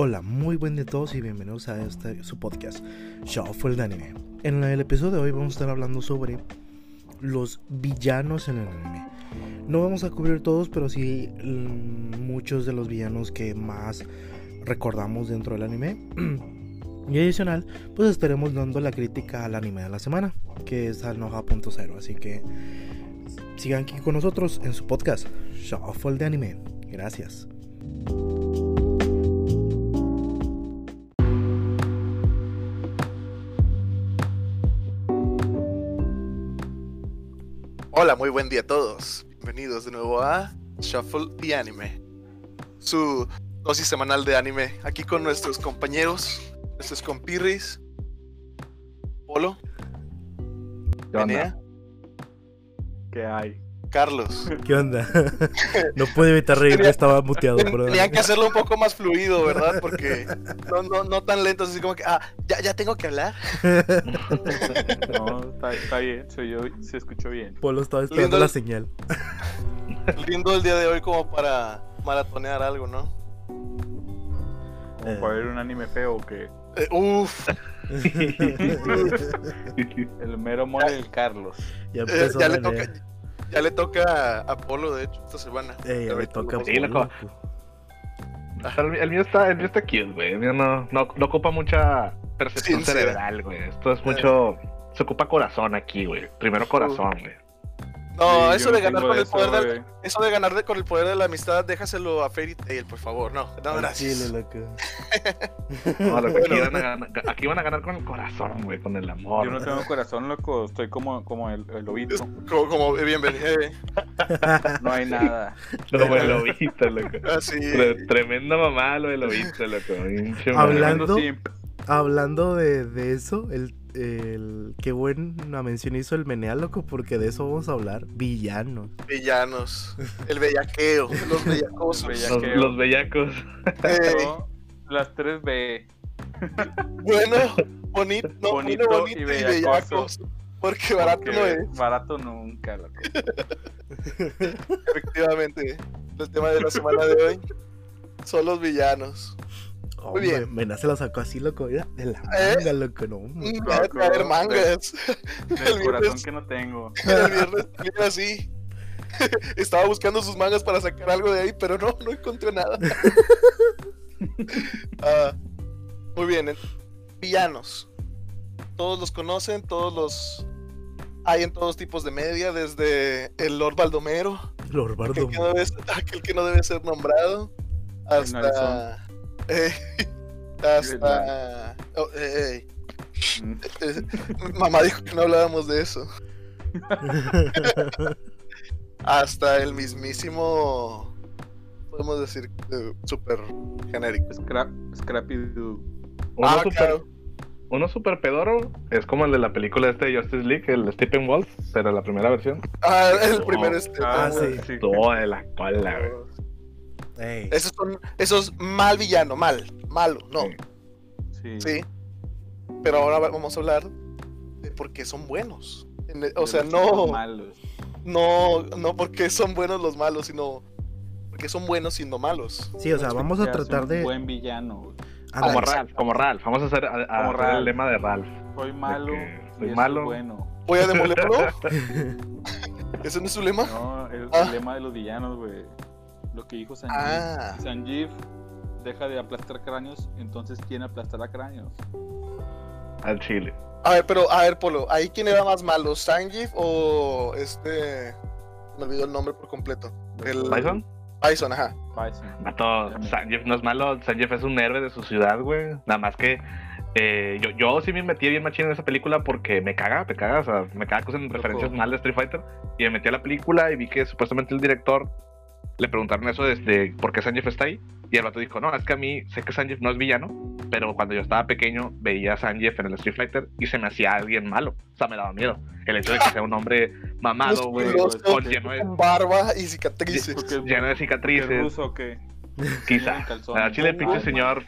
Hola, muy buen día a todos y bienvenidos a este su podcast, Shuffle de Anime. En el episodio de hoy vamos a estar hablando sobre los villanos en el anime. No vamos a cubrir todos, pero sí mm, muchos de los villanos que más recordamos dentro del anime. y adicional, pues estaremos dando la crítica al anime de la semana, que es al Noja.0. Así que sigan aquí con nosotros en su podcast, Shuffle de Anime. Gracias. Hola, muy buen día a todos. Bienvenidos de nuevo a Shuffle the Anime, su dosis semanal de anime. Aquí con nuestros compañeros, nuestros compirris, Polo, ¿Qué onda? ¿Qué hay? Carlos. ¿Qué onda? no pude evitar reírme, Tenía- estaba muteado, Ten- bro. Tenían que hacerlo un poco más fluido, ¿verdad? Porque no, no, no tan lentos, así como que, ah, ya, ya tengo que hablar. No, está, está bien, se, oyó- se escuchó bien. Polo estaba esperando Lindo- la señal. Lindo el día de hoy como para maratonear algo, ¿no? Como Eh. para ver un anime feo o que Eh, uf, el mero mole del Carlos. ya eh, empezó ya, le toca. Ya le toca a Polo, de hecho, esta semana. Eh, ya ver, toca ¿cómo Sí, Polo, loco. loco. El, el mío está, el mío está cute, güey. El mío no, no, no ocupa mucha percepción Sincera. cerebral, güey. Esto es mucho. Se ocupa corazón aquí, güey. Primero corazón, güey. No, Sí, eso de ganar con el eso, poder güey. eso de ganar de- con el poder de la amistad, déjaselo a Fairy Tail, por favor. No, no, gracias. chile, loco. No, loco, aquí, van a ganar, aquí van a ganar con el corazón, güey. Con el amor. Yo no tengo corazón, loco. Estoy como, como el, el lobito. Como, como bienvenido. No hay nada. Como el lobito, loco. así. Tre- Tremenda mamá lo del lobito, loco. Hablando-. Hablando de, de eso, el, el qué buena mención hizo el Menea, loco, porque de eso vamos a hablar. Villanos. Villanos. El bellaqueo. Los bellacosos. Bella- Los, los bellacos. Las 3B. bueno, bonito, no, Bonito bueno, bonito y bellacos. Porque barato porque no es. Barato nunca, loco. Efectivamente. El tema de la semana de hoy son los villanos. Muy bien. Menea se lo sacó así, loco. Mira, de la ¿Eh? manga, loco. No, Mm, hombre. Voy a traer mangas. Del El corazón viernes, que no tengo. el viernes así. Estaba buscando sus mangas para sacar algo de ahí, pero no, no encontré nada. Ah, muy bien, villanos. Todos los conocen, todos los hay en todos tipos de media, desde el Lord Baldomero, Lord Bardo. aquel que no debe, aquel que no debe ser nombrado, hasta eh, hasta oh, eh, eh, Mm. mamá dijo que no hablábamos de eso. Hasta el mismísimo, podemos decir, súper genérico. Scrap, Scrappy Doo. Uno, Ah, super, claro. uno super pedoro es como el de la película este de Justice League, el Stephen Wolf, pero la primera versión. Ah, el Oh. primero este. Ah, sí. Todo de la cola, güey. Ey, Esos son, esos mal villano, mal, malo, no, Sí. sí. Pero ahora va- vamos a hablar de por qué son buenos. En el- O sea, no, malos. no, no porque son buenos los malos, sino porque son buenos siendo malos. Sí, o sea, vamos a tratar un de. Buen villano. Ándale. Como Ralph, como Ralph. Vamos a hacer, a- a Como Ralph. el lema de Ralph. Soy malo. soy eso malo. bueno. Voy a demolerlo. ¿Ese no es su lema? No, es el Ah. lema de los villanos, güey. Lo que dijo Sanjeev. Ah. Sanjeev deja de aplastar cráneos, entonces ¿quién aplastará cráneos? Al chile. A ver, pero, a ver, Polo, ¿ahí quién era más malo? ¿Sanjif o este. Me olvidó el nombre por completo. El... ¿Bison? Bison, ajá. Bison. Mato, Sanjeev no es malo. Sanjeev es un héroe de su ciudad, güey. Nada más que. eh, yo, yo sí me metí bien machín en esa película porque me caga, me caga, o sea, me caga que usen referencias mal de Street Fighter. Y me metí a la película y vi que supuestamente el director le preguntaron eso desde por qué Sanjeev está ahí. Y el vato dijo, no, es que a mí sé que Sanjeev no es villano, pero cuando yo estaba pequeño veía a Sanjeev en el Street Fighter y se me hacía alguien malo. O sea, me daba miedo. El hecho de que sea un hombre mamado, güey, con lleno de, con barba y cicatrices. Lleno de ¿Es cicatrices. ruso o qué? Quizá. A Chile, pinche Ah, señor.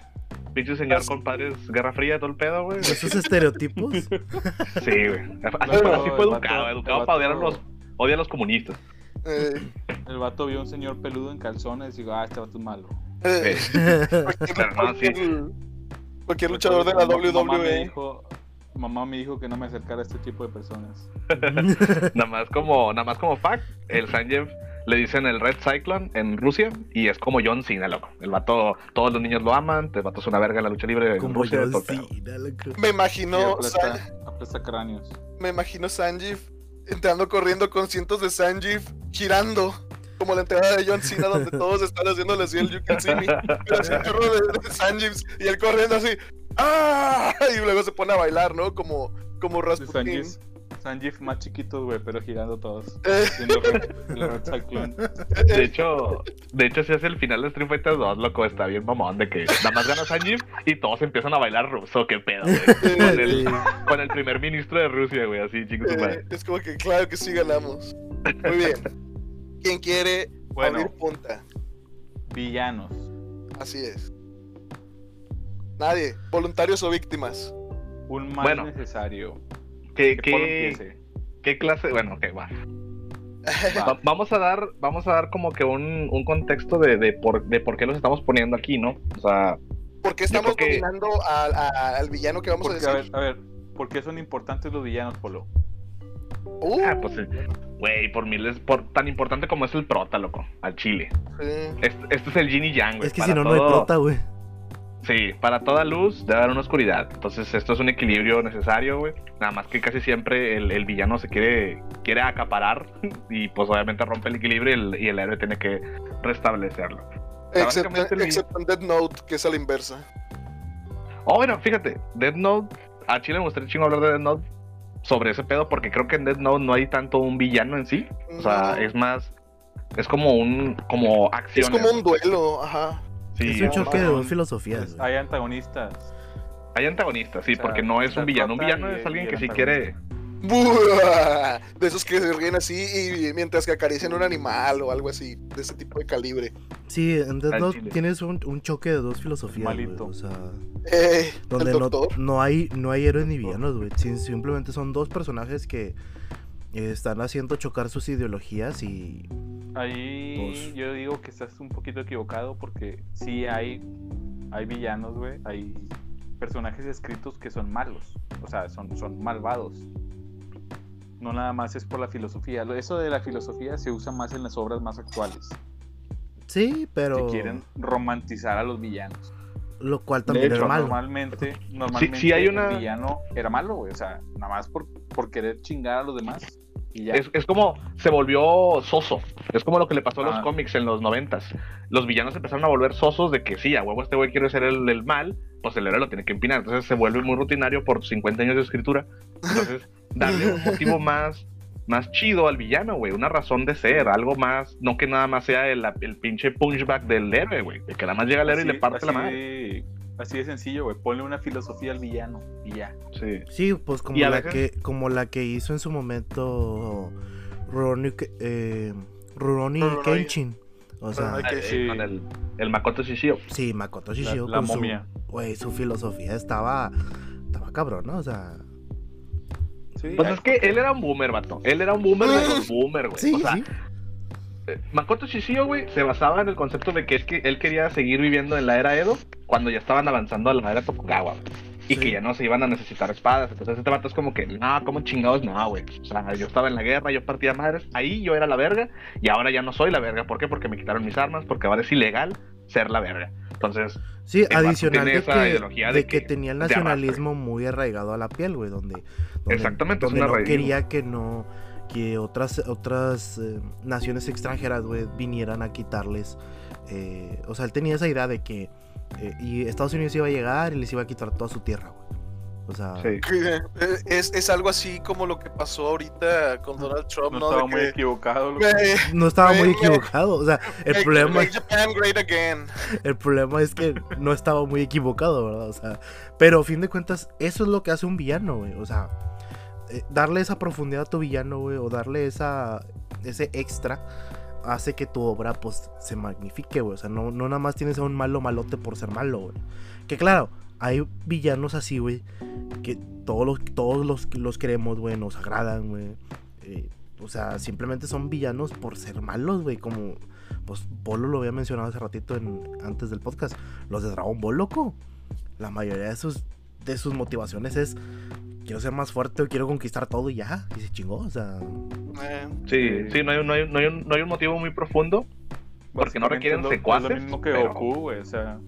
Pinche señor con padres Guerra Fría, todo el pedo, güey. Esos estereotipos. Sí, güey. Así, así fue educado, educado para odiar a los, odia a los comunistas. Eh, El vato vio a un señor peludo en calzones y dijo, ah, este vato es malo. Eh, cualquier, Pero no, sí. cualquier- cualquier luchador de la. Mamá me WWE. dijo, mamá me dijo que no me acercara a este tipo de personas. Nada más como, nada más como fact, el Sanjeev le dicen el Red Cyclone en Rusia y es como John Cena, loco. El vato, todos los niños lo aman, el vato es una verga en la lucha libre en Como Rusia. pedo. Cena, loco. Me imagino, San- aplasta, aplasta cráneos. me imagino Sanjeev entrando corriendo con cientos de Sanjeev girando. Como la entrada de John Cena, donde todos están haciéndole así el You Can See Me. Pero así de, de Sanjeevs y él corriendo así. ¡Ah! Y luego se pone a bailar, ¿no? Como, como Rasputin. Sanjif, Sanjif más chiquitos, güey, pero girando todos. De hecho, de hecho, si es el final de Street Fighter 2, loco, está bien mamón de que nada más gana Sanjeev y todos empiezan a bailar ruso, qué pedo, güey. Con el, Sí. con el primer ministro de Rusia, güey, así, chicos. eh, es como que claro que sí ganamos. Muy bien. ¿Quién quiere Bueno. abrir punta? Villanos. Así es. Nadie. Voluntarios o víctimas. Un mal Bueno. necesario. ¿Qué, qué, qué clase? Bueno, ok, va. Va. Va- Vamos a dar, vamos a dar como que un, un contexto de, de, por, de por qué los estamos poniendo aquí, ¿no? O sea, ¿Por qué estamos creo que- dominando al, a- al villano que vamos Porque, a a decir? ver, a ver, ¿por qué son importantes los villanos, Polo? Uh, ah, pues, güey, por mí es por, tan importante como es el prota, loco, al chile. sí. Este, este es el yin y yang, güey. Es que si no, no hay prota, güey. Sí, para toda luz debe haber una oscuridad. Entonces, esto es un equilibrio necesario, güey. Nada más que casi siempre el, el villano se quiere, quiere acaparar y, pues, obviamente rompe el equilibrio y el, y el héroe tiene que restablecerlo. Excepto, excepto en Dead Note, que es a la inversa. Oh, bueno, fíjate, Dead Note, a Chile me gustaría chingo hablar de Dead Note sobre ese pedo porque creo que en Dead Note no hay tanto un villano en sí. O sea, No. es más, es como un, como Es acción. como un duelo, ajá. Sí, es un choque de dos filosofías, Pues, hay antagonistas. Hay antagonistas, sí, O sea, porque no es un villano. Un villano es alguien que sí quiere. De esos que se ríen así y mientras que acarician un animal o algo así, de ese tipo de calibre. Sí, en Death Al Note chile. tienes un, un choque de dos filosofías, güey. Malito. O sea, Eh, donde no, no hay no hay héroes ni villanos, güey. Simplemente son dos personajes que están haciendo chocar sus ideologías y Ahí Pues- yo digo que estás un poquito equivocado porque sí hay, hay villanos, güey. Hay personajes escritos que son malos. O sea, son, son malvados. No nada más es por la filosofía. Lo- Eso de la filosofía se usa más en las obras más actuales. sí, pero Que quieren romantizar a los villanos. Lo cual también hecho, es malo. normalmente, normalmente sí hay una- el villano era malo, güey. O sea, nada más por, por querer chingar a los demás. Y ya. Es, es como se volvió soso. Es como lo que le pasó a los Ah. cómics en los noventas. Los villanos empezaron a volver sosos de que sí, a huevo este güey quiere ser el, el mal, pues el héroe lo tiene que empinar. Entonces se vuelve muy rutinario por 50 años de escritura. Entonces, darle un motivo más, más chido al villano, güey. Una razón de ser, algo más, no que nada más sea el, el pinche punchback del héroe, güey. De que nada más llega el héroe y le parte la así madre. de- Así de sencillo, güey. Ponle una filosofía al villano y ya. Sí. Sí, pues como la que como la que hizo en su momento Rurouni eh, Rurouni Rurouni. Kenshin. O sea, sí. Con el, el Makoto Shishio. sí, Makoto Shishio la con su momia. güey, su filosofía estaba estaba cabrón, ¿no? O sea, Sí, Pues es que él era un boomer, vato. Él era un boomer de los boomer, güey. sí, o sea, sí. eh, Makoto Shishio, güey, se basaba en el concepto de que es que él quería seguir viviendo en la era Edo cuando ya estaban avanzando a la era Tokugawa. Y Sí. que ya no se iban a necesitar espadas. Entonces este vato es como que, no, ¿cómo chingados? No, güey. O sea, yo estaba en la guerra, yo partía madres. Ahí yo era la verga y ahora ya no soy la verga. ¿Por qué? Porque me quitaron mis armas, porque ahora es ilegal ser la verga. Entonces, Sí, adicional de esa que, ideología de de que que- tenía el nacionalismo muy arraigado a la piel, güey, donde, donde Exactamente, donde no quería que no que otras otras eh, naciones extranjeras, güey, vinieran a quitarles eh, o sea, él tenía esa idea de que eh, y Estados Unidos iba a llegar y les iba a quitar toda su tierra, güey. O sea, sí. Es, es algo así como lo que pasó ahorita con Donald Trump, no ¿no? estaba De muy que, equivocado. loco. "Make- no estaba muy equivocado, o sea, el problema make Japan great again. El problema es que no estaba muy equivocado, ¿verdad? O sea, pero a fin de cuentas, eso es lo que hace un villano, güey. O sea, eh, darle esa profundidad a tu villano, güey, o darle esa ese extra hace que tu obra pues se magnifique, güey. O sea, no, no nada más tienes a un malo malote por ser malo, güey. Que claro, hay villanos así, güey, que todos los, todos los, los queremos, güey, nos agradan, güey. eh, o sea, simplemente son villanos por ser malos, güey. Como, pues Polo lo había mencionado hace ratito en, antes del podcast. Los de Dragon Ball, loco. La mayoría de sus, de sus motivaciones es, quiero ser más fuerte o quiero conquistar todo y ya. Y se chingó, o sea... Eh, Sí, sí, no hay, no hay, no hay un, no hay un motivo muy profundo. Porque no requieren es lo- es secuaces, lo mismo que pero- Goku, güey. O sea,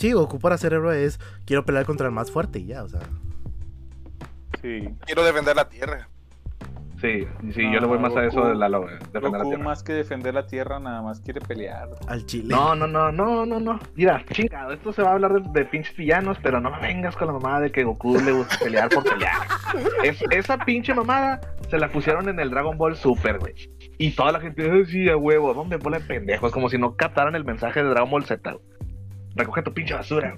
Sí, Goku para ser héroe es, quiero pelear contra el más fuerte y ya, o sea... sí. quiero defender la tierra. Sí, sí, yo le voy más a eso de la Goku tierra. más que defender la tierra, nada más quiere pelear. Al chile. No, no, no, no, no, no. Mira, chingado, esto se va a hablar de, de pinches villanos, pero no me vengas con la mamada de que Goku le gusta pelear por pelear. Es, esa pinche mamada se la pusieron en el Dragon Ball Super, güey. Y toda la gente, "Ay, sí, a huevo, ¿dónde bola de pendejos? Como si no captaran el mensaje de Dragon Ball Z. güey. Recoge tu pinche basura.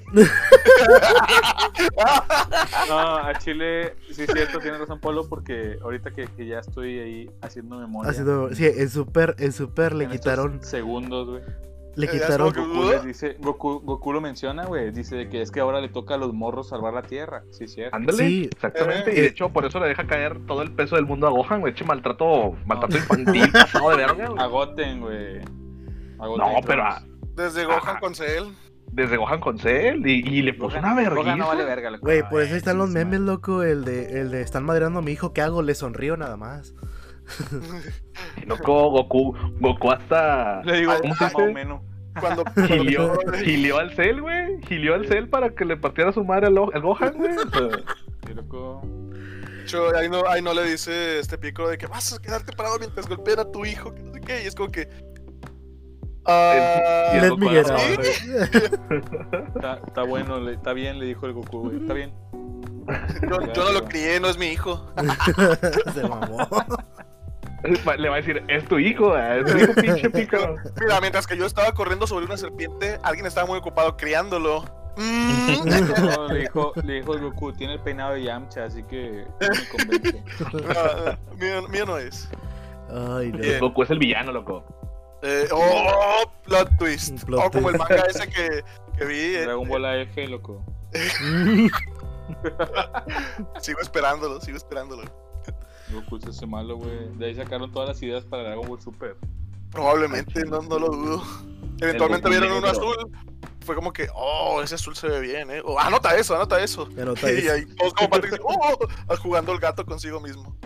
No, a Chile, sí es cierto, tiene razón Polo, porque ahorita que, que ya estoy ahí haciendo memoria. Ha sido- sí, en Super, en Super le en quitaron, Segundos, güey. le Eh, quitaron, Goku les dice, Goku, Goku lo menciona, güey. Dice de que es que ahora le toca a los morros salvar la tierra. Sí, es cierto. Ándale, Sí. exactamente. Eh. Y de hecho, por eso le deja caer todo el peso del mundo a Gohan, güey. Che, maltrato, maltrato infantil, pasado de verga, güey. Agoten, güey. Agoten No, pero Desde Gohan Ajá. con Cell. Desde Gohan con Cell y, y le puso una vergüenza. No vale verga, loco. güey, por eso están los memes, loco, el de, el de, están madreando a mi hijo, ¿qué hago? Le sonrío nada más. Loco, Goku, Goku hasta Le digo, ¿Cómo se más dice? o menos. Cuando, gilió, gilió al Cell, güey. Gilió al Cell para que le partiera su madre al, Gohan, güey. Sí, loco. Yo, ahí, no, ahí no le dice este pico de que vas a quedarte parado mientras golpean a tu hijo, que no sé qué, y es como que. Ah, Y el Let Goku me get era- out. Está, bueno, está bien, le dijo el Goku, güey. Está bien. yo, yo no lo crié, no es mi hijo. Se mamó. Le va a decir, es tu hijo, eh, es tu hijo, pinche pícaro. Mira, mientras que yo estaba corriendo sobre una serpiente, alguien estaba muy ocupado criándolo. Mm. No, le, dijo, le dijo el Goku, tiene el peinado de Yamcha, así que me convence. No, mío, mío no es. Ay, no. Goku es el villano, loco. Eh, oh, plot twist. Plot oh, como el manga ese que, que vi. eh, Dragon Ball AF, loco. sigo esperándolo, sigo esperándolo. Goku se hace malo, güey. De ahí sacaron todas las ideas para Dragon Ball Super. Probablemente, no, no lo dudo. Eventualmente vieron uno azul. Fue como que, oh, ese azul se ve bien, eh. Oh, anota eso, anota eso. Anota y eso. ahí todos como Patrick, oh, jugando el gato consigo mismo.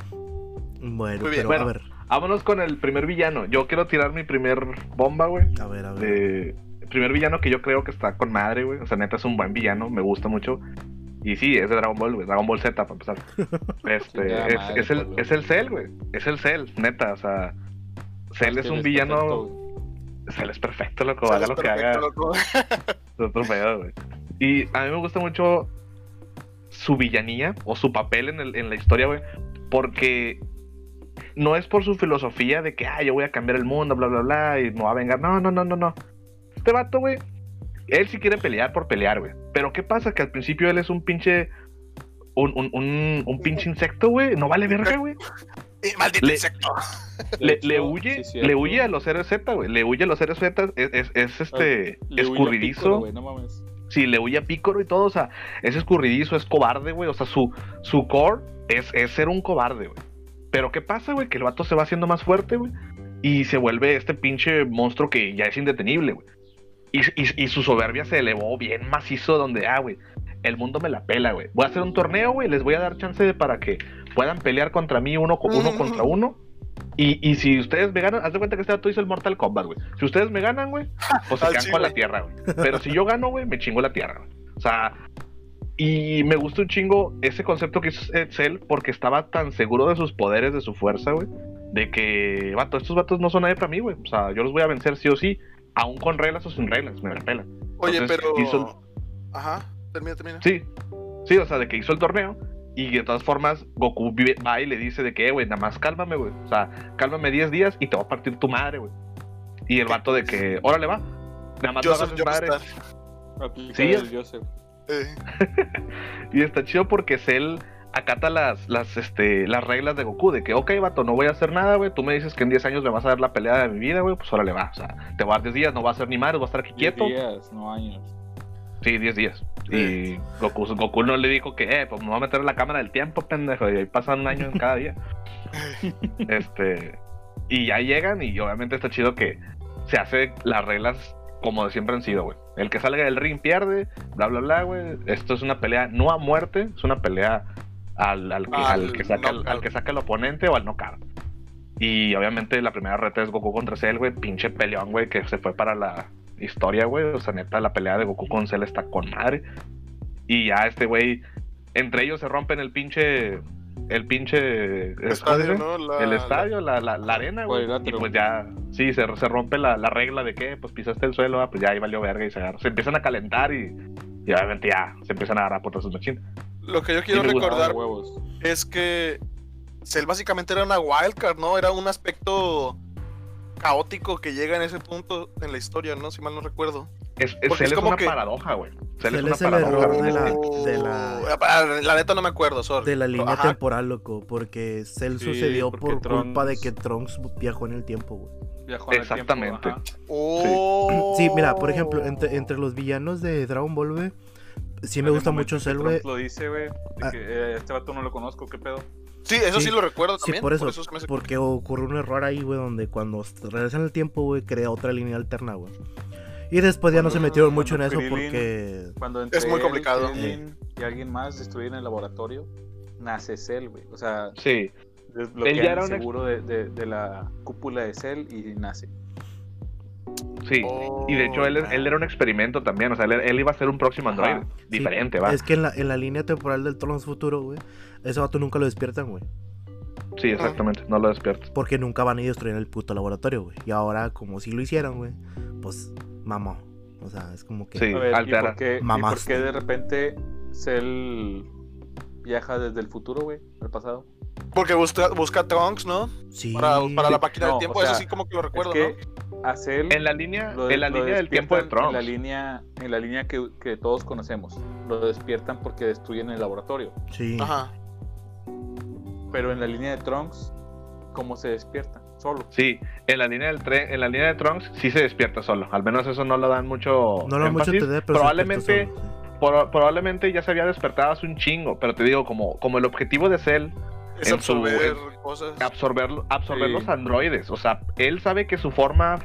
Bueno, Muy bien. pero Bueno. a ver, Vámonos con el primer villano. Yo quiero tirar mi primer bomba, güey. a ver, a ver. de el primer villano que yo creo que está con madre, güey. O sea, neta es un buen villano, me gusta mucho. Y sí, es de Dragon Ball, güey. Dragon Ball Z, para empezar. Este, es, madre, es el, es el Cell, güey. Es el Cell, neta. O sea, Cell es un villano. Cell es perfecto, loco. Haga lo que perfecto, haga. loco. Es otro pedo, güey. Y a mí me gusta mucho su villanía o su papel en, el- en la historia, güey. Porque no es por su filosofía de que, ah, yo voy a cambiar el mundo, bla, bla, bla, y me va a vengar. No, no, no, no, no. Este vato, güey, él sí quiere pelear por pelear, güey. Pero ¿qué pasa? Que al principio él es un pinche. Un, un, un, un pinche insecto, güey. No vale verga, güey. Maldito Le- insecto. Le, hecho, le huye, sí, le huye a los héroes Z, güey. Le huye a los héroes Z. Es, es, es este. Le huye a Piccolo, escurridizo. no mames. Sí, le huye a Pícoro y todo, o sea, es escurridizo, es cobarde, güey. O sea, su, su core es, es ser un cobarde, güey. Pero ¿qué pasa, güey? Que el vato se va haciendo más fuerte, güey. Y se vuelve este pinche monstruo que ya es indetenible, güey. Y, y- y su soberbia se elevó bien macizo donde, ah, güey, el mundo me la pela, güey. Voy a hacer un torneo, güey, les voy a dar chance de- para que puedan pelear contra mí uno, uno Mm. contra uno. Y, y si ustedes me ganan, haz de cuenta que este vato hizo el Mortal Kombat, güey. Si ustedes me ganan, güey, pues se quedan con la tierra, güey. Pero si yo gano, güey, me chingo la tierra, güey. O sea, y me gusta un chingo ese concepto que hizo Cell porque estaba tan seguro de sus poderes, de su fuerza, güey. De que, vato, estos vatos no son nadie para mí, güey. O sea, yo los voy a vencer sí o sí, aún con reglas o sin reglas, me la pela. Oye, Entonces, pero. hizo- Ajá, termina, termina. Sí, sí, o sea, de que hizo el torneo y de todas formas Goku va y le dice de que, "Eh, güey, nada más cálmame, güey. O sea, cálmame 10 días y te va a partir tu madre, güey. Y el vato de que, órale, va. Nada más Joseph madre. Sí, el Joseph. Eh, Y está chido porque Cell acata las, las, este, las reglas de Goku, de que, ok, vato, no voy a hacer nada, güey. Tú me dices que en 10 años me vas a dar la pelea de mi vida, güey. Pues órale, va. O sea, te voy a dar 10 días, no va a hacer ni madre, voy a estar aquí Diez quieto. días, no años. Sí, 10 días. Y Goku, Goku no le dijo que, eh, pues me voy a meter en la cámara del tiempo, pendejo. Y ahí pasan un año en cada día. este. Y ya llegan, y obviamente está chido que se hace las reglas como siempre han sido, güey. El que salga del ring pierde, bla, bla, bla, güey. Esto es una pelea no a muerte, es una pelea al, al, que, al, Al que saca, al que saca el oponente o al knockout. Y obviamente la primera reta es Goku contra Cell, güey. Pinche peleón, güey, que se fue para la historia, güey. O sea, neta, la pelea de Goku con Cell está con madre. Y ya este güey, entre ellos se rompen el pinche. El pinche. ¿cómo se Estadio? ¿no? La- el estadio, la, la, la arena, güey. Y pues ya, sí, se, se rompe la, la regla de que, pues pisaste el suelo, ah, pues ya ahí valió verga y se agarra. Se empiezan a calentar y, y obviamente ya se empiezan a agarrar por sus machín. Lo que yo quiero Sí recordar huevos. es que Cell básicamente era una wildcard, ¿no? Era un aspecto caótico que llega en ese punto en la historia, ¿no? Si mal no recuerdo. Es, es, es es como una que- paradoja, güey. Cell es una el paradoja. error de la- Oh, de la- ah, la neta no me acuerdo, sorry. De la línea Ajá. temporal, loco, porque Cell Sí, sucedió porque por culpa de que Trunks viajó en el tiempo, güey. Viajó en el tiempo, Exactamente. Oh. Sí, mira, por ejemplo, entre, entre los villanos de Dragon Ball, güey, sí me gusta mucho Cell, güey. Lo dice, güey, Ah. eh, este vato no lo conozco, ¿qué pedo? Sí, eso sí, Sí. lo recuerdo Sí, también. por eso, es que me hace- porque ocurre un error ahí, güey, donde cuando regresan el tiempo, güey, crea otra línea alterna, güey. Y después ya no se metieron mucho en eso porque... Cuando Es muy complicado. Krillin y alguien más destruyen el laboratorio, nace Cell, güey. O sea, Sí, desbloquean ya era el seguro de, de- de la cúpula de Cell y nace. sí. Y de hecho, él, él era un experimento también. O sea, él, él iba a ser un próximo Ajá. androide. Sí, Diferente, va. Es que en la, en la línea temporal del Trunks futuro, güey, ese vato nunca lo despiertan, güey. Sí, exactamente. No lo despiertas. Porque nunca van a ir a destruir el puto laboratorio, güey. Y ahora, como si lo hicieron, güey, pues, mamó. O sea, es como que... Sí. A ver, ¿y altera. por, qué, y por Mamaste. qué de repente Cell viaja desde el futuro, güey, al pasado? Porque busca, busca Trunks, ¿no? Sí. Para, para la máquina no, del tiempo, o sea, eso sí como que lo recuerdo, es que a Cell En la línea, lo- en la línea del tiempo de Trunks. En la línea, en la línea que, que todos conocemos. Lo despiertan porque destruyen el laboratorio. Sí. ¿no? Ajá. Pero en la línea de Trunks, ¿cómo se despierta? Solo. Sí, en la línea del tren, en la línea de Trunks sí se despierta solo. Al menos eso no lo dan mucho. No lo mucho énfasis. entender, pero probablemente, por- probablemente ya se había despertado hace un chingo. Pero te digo, como, como el objetivo de Cell, Es En su- absorber cosas. absorber, absorber Sí. los androides. O sea, él sabe que su forma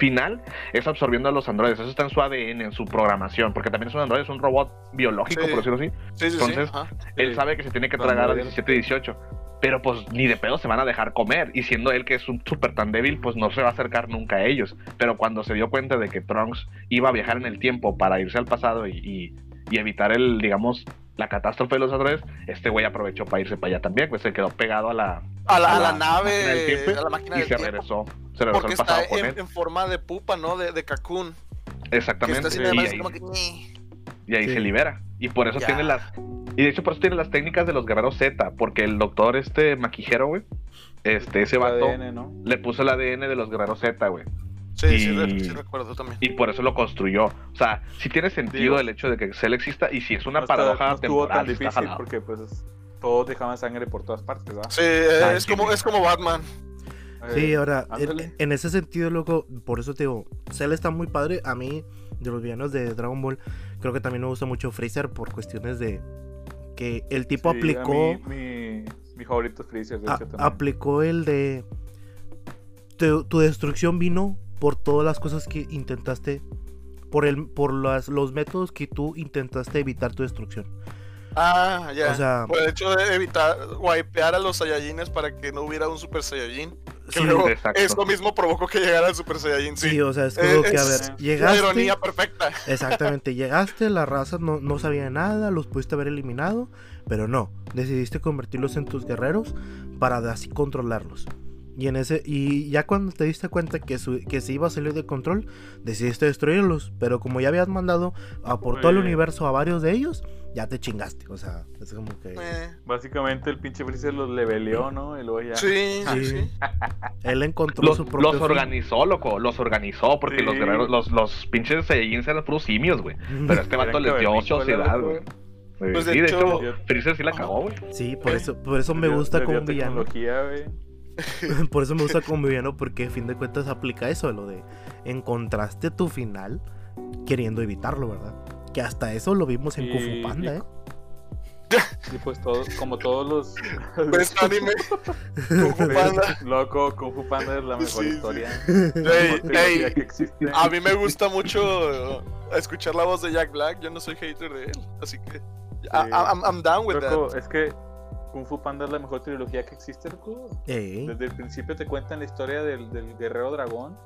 final es absorbiendo a los androides. Eso está en su ADN, en su programación. Porque también es un androide, es un robot biológico, Sí. por decirlo así. Sí, sí, entonces-. Él Sí. sabe que se tiene que tragar a él- 17 18. Pero pues ni de pedo se van a dejar comer. Y siendo él que es un súper tan débil, pues no se va a acercar nunca a ellos. Pero cuando se dio cuenta de que Trunks iba a viajar en el tiempo para irse al pasado y, y- y evitar el, digamos, la catástrofe de los androides, este güey aprovechó para irse para allá también. Pues se quedó pegado a la, A la, a a la la máquina del nave, tiempo a la máquina y del se tiempo. regresó. Se regresó Porque al pasado está con en, él. en forma de pupa, ¿no? De, de. Que Exactamente. está así y, ahí, como que... Y ahí Sí. se libera. Y por eso Ya. tiene las. Y de hecho, por eso tiene las técnicas de los guerreros Z. Porque el doctor, este maquijero, güey. Este, ese vato. ADN, ¿no? le puso el ADN de los guerreros Z, güey. Sí, sí, Y- sí recuerdo también. Y por eso lo construyó. O sea, sí tiene sentido Digo, el hecho de que Cell exista. Y si es una No está- paradoja no estuvo temporal, tan sí está difícil jalado. porque pues todos dejaban sangre por todas partes, ¿verdad? Sí, eh, Ah, es sí. como, es como Batman. Sí, Eh, ahora, en, ándale. en ese sentido, loco, por eso te digo, Cell está muy padre. A mí, de los villanos de Dragon Ball, creo que también me gusta mucho Freezer por cuestiones de que el tipo Sí, a aplicó, mí, mi, mi favorito es Freezer, de a- hecho, también. aplicó el de tu, tu destrucción vino por todas las cosas que intentaste, por el, por las, los métodos que tú intentaste evitar tu destrucción. Ah, ya. O sea- Por el hecho de evitar wipear a los Saiyajines para que no hubiera un Super Saiyajin. Que Sí, luego exacto. eso mismo provocó que llegara el Super Saiyajin. Sí, sí, o sea, es como que, a ver, la llegaste... ironía perfecta. Exactamente, llegaste, la raza no, no sabía nada, los pudiste haber eliminado, pero no, decidiste convertirlos en tus guerreros para de así controlarlos. Y en ese y ya cuando te diste cuenta que, su- que se iba a salir de control, decidiste destruirlos, pero como ya habías mandado a por todo el universo a varios de ellos, ya te chingaste, o sea, es como que Eh, Básicamente el pinche Freezer los leveleó, ¿no? Y luego ya. sí, sí, Sí. sí. él encontró Los, su propio los fin. organizó, loco. Los organizó porque Sí. los guerreros, los, los pinches Saiyajins eran puros simios, güey. Pero este vato les dio sociedad, güey. Sí, Pues, de sí, de hecho- hecho, Freezer sí la cagó, güey. Sí, por eso, por eso me gusta como villano. Por eso me gusta como villano, porque a fin de cuentas aplica eso, lo de encontraste tu final queriendo evitarlo, ¿verdad? Que hasta eso lo vimos en Y- Kung Fu Panda, y- ¿eh? Y pues todos, como todos los. ¿Ves anime? Kung Fu Panda. Loco, Kung Fu Panda es la mejor Sí, sí. historia. Ey, trilogía ey, que existe. a mí me gusta mucho escuchar la voz de Jack Black. Yo no soy hater de él, así que I- I'm, I'm down with that. Loco, es que Kung Fu Panda es la mejor trilogía que existe, loco. Desde el principio te cuentan la historia del, del guerrero dragón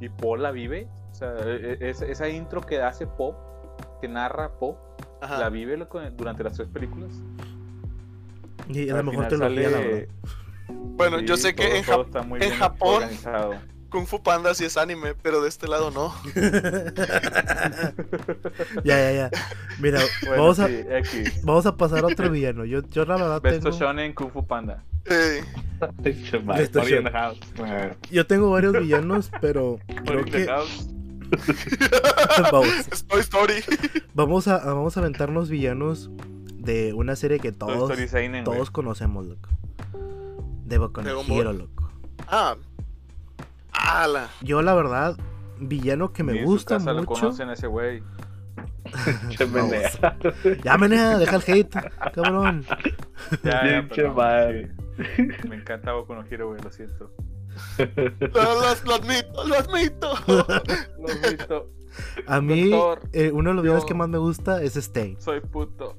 y Po la vive. O sea, e- e- es- esa intro que hace Po, que narra Po, Ajá. la vive durante las tres películas. Y la Al mejor trilogía, la sale- verdad. Bueno, sí, yo sé que todo- en, Jap- está muy en Japón- organizado. Kung Fu Panda sí es anime, pero de este lado no. ya, ya, ya. Mira, Bueno, vamos, a, sí, X. vamos a pasar a otro villano. Yo, yo la verdad Best tengo, Shonen Kung Fu Panda. Ey, Pinche madre, Listo, Ori in Sean. the house. Eh, yo tengo varios villanos, pero creo Ori in the que Toy Story. vamos a a- vamos a aventarnos villanos de una serie que todos Seinen, todos conocemos, loco. De Boku no loco. Ah. Ala. Yo la verdad villano que me Ni en su gusta casa lo mucho. conocen a ese güey. Menea. Ya menea, deja el hate, cabrón. Ya, ya, perdón, sí. Me encanta Boku no Hero, güey, lo siento. Lo, lo- lo admito, lo admito. Lo visto, A mí Doctor, eh, uno de los villanos yo- que más me gusta es Stain. soy puto.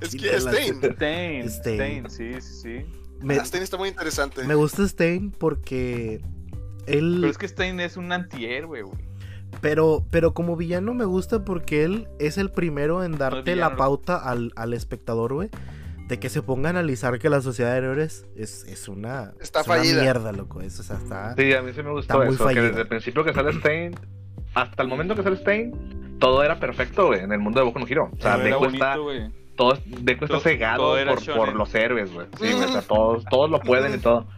es que Stain. Stain, Stain. Stain, sí, sí, sí. Me, Ah, Stain está muy interesante. me gusta Stain porque él Pero es que Stain es un antihéroe, güey. Pero, pero como villano me gusta porque él es el primero en darte la pauta al, al espectador, güey. De que se ponga a analizar que la sociedad de héroes es, es una, Está es una fallida. mierda, loco. Eso o sea, está. Sí, a mí sí me gustó eso. Que desde el principio que sale Stain, hasta el momento que sale Stain, todo era perfecto, güey, en el mundo de Boku no Hero. O sea, Deku está, todo, Deku está cegado por, por los héroes, güey. Sí, o sea, todos, todos lo pueden y todo.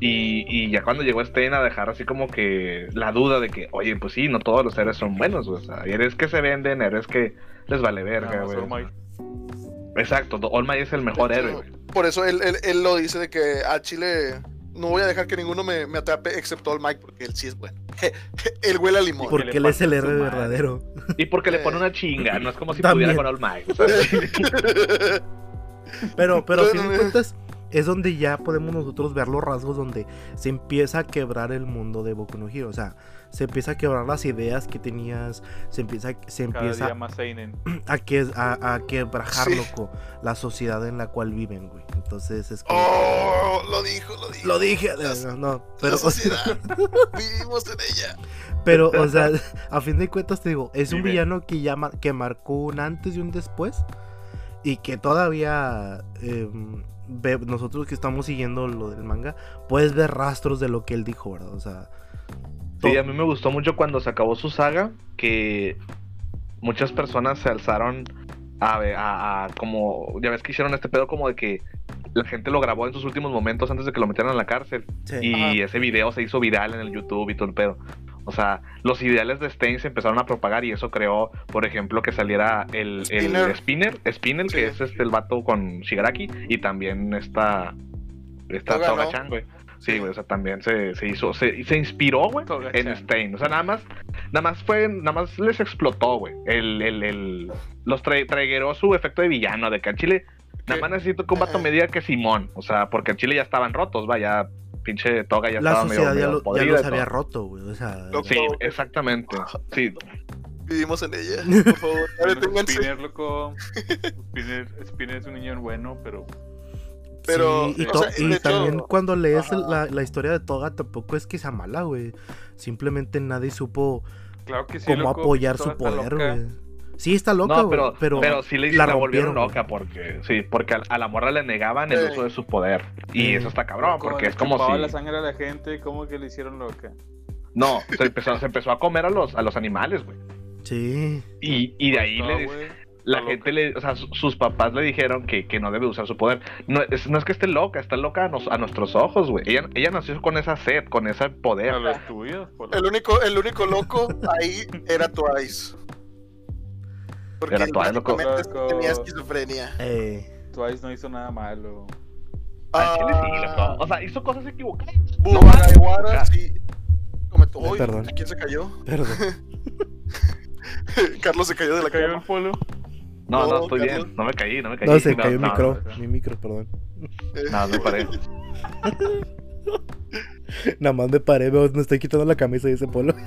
Y, y ya cuando llegó Stain a dejar así como que la duda de que, oye, pues sí, no todos los héroes son buenos, güey. O sea, héroes que se venden, héroes que les vale verga, güey. Exacto, All Might es el mejor héroe. Por eso él, él, él lo dice de que a Chile no voy a dejar que ninguno me, me atrape excepto al Mike porque él sí es bueno. él huele a limón. Por- Porque él es el héroe verdadero. Y porque le pone una chinga, no es como si También. pudiera con All Might. Pero, pero de no. cuentas, es donde ya podemos nosotros ver los rasgos donde se empieza a quebrar el mundo de Boku no Hero. O sea, se empieza a quebrar las ideas que tenías, se empieza, se empieza más a, que, a, a quebrajar, Sí. loco, la sociedad en la cual viven, güey. Entonces es como... Oh, lo dijo, lo dijo. Lo dije, Las- no, no, La pero, sociedad. Vivimos en ella. pero, o sea, a fin de cuentas te digo, es un Vive. villano que ya mar- que marcó un antes y un después y que todavía em, nosotros que estamos siguiendo lo del manga, puedes ver rastros de lo que él dijo, ¿verdad? O sea, Sí, a mí me gustó mucho cuando se acabó su saga, que muchas personas se alzaron a, ver- a, a- como, ya ves que hicieron este pedo como de que la gente lo grabó en sus últimos momentos antes de que lo metieran a la cárcel. sí. Y Ajá. ese video se hizo viral en el YouTube y todo el pedo. O sea, los ideales de Stein se empezaron a propagar y eso creó, por ejemplo, que saliera el, el Spinner. Spinner, Spinner, Sí. que es este el vato con Shigaraki, y también esta, esta Toga, ¿no? Toga-chan, güey. Sí, güey, o sea, también se, se hizo, se, se inspiró, güey, en Stein. O sea, nada más, nada más fue, nada más les explotó, güey. El, el, el, los tra traigueró su efecto de villano, de que al Chile, nada más necesito que un vato me diga que Simón. O sea, porque al Chile ya estaban rotos, vaya, pinche Toga ya la estaba medio, ya, medio ya los había roto, güey. O sea, Loco. Sí, exactamente. Sí, Vivimos en ella. Por favor. Spinner, loco. Spinner, Spinner es un niño bueno, pero Pero, Sí, y, o to- sea, y de hecho- también cuando lees la, la historia de Toga tampoco es que sea mala, güey. Simplemente nadie supo claro que sí. cómo loco, apoyar su poder, güey. Sí, está loca, no, güey. pero, pero, pero, sí le la la, volvieron loca porque, sí, porque a, a la morra le negaban el Sí. uso de su poder. Y Sí. eso está cabrón, porque es como si. la sangre a la gente, como que le hicieron loca. No, se empezó, se empezó a comer a los, a los animales, güey. Sí. Y, y de ahí No, le, la está gente loca. le, o sea, su- sus papás le dijeron que, que no debe usar su poder. No es, no es que esté loca, está loca a, nos- a nuestros ojos, güey. Ella, ella nació con esa sed, con ese poder. A los tuyos, por El único, el único loco ahí era Twice. Porque Era Twice, loco. tenía esquizofrenia. Eh, Twice no hizo nada malo. Sí, Ah, loco. O sea, hizo cosas equivocadas. Sí. Comentó. Uy. ¿quién se cayó? perdón. Carlos se cayó de la ¿Cayó cama. el polo? No, no, No, estoy Carlos. bien. No me caí, no me caí. No, se cayó el no, micro. no, no. Mi micro, perdón. No, no me paré. Nada más me paré, me, me estoy quitando la camisa y ese polo.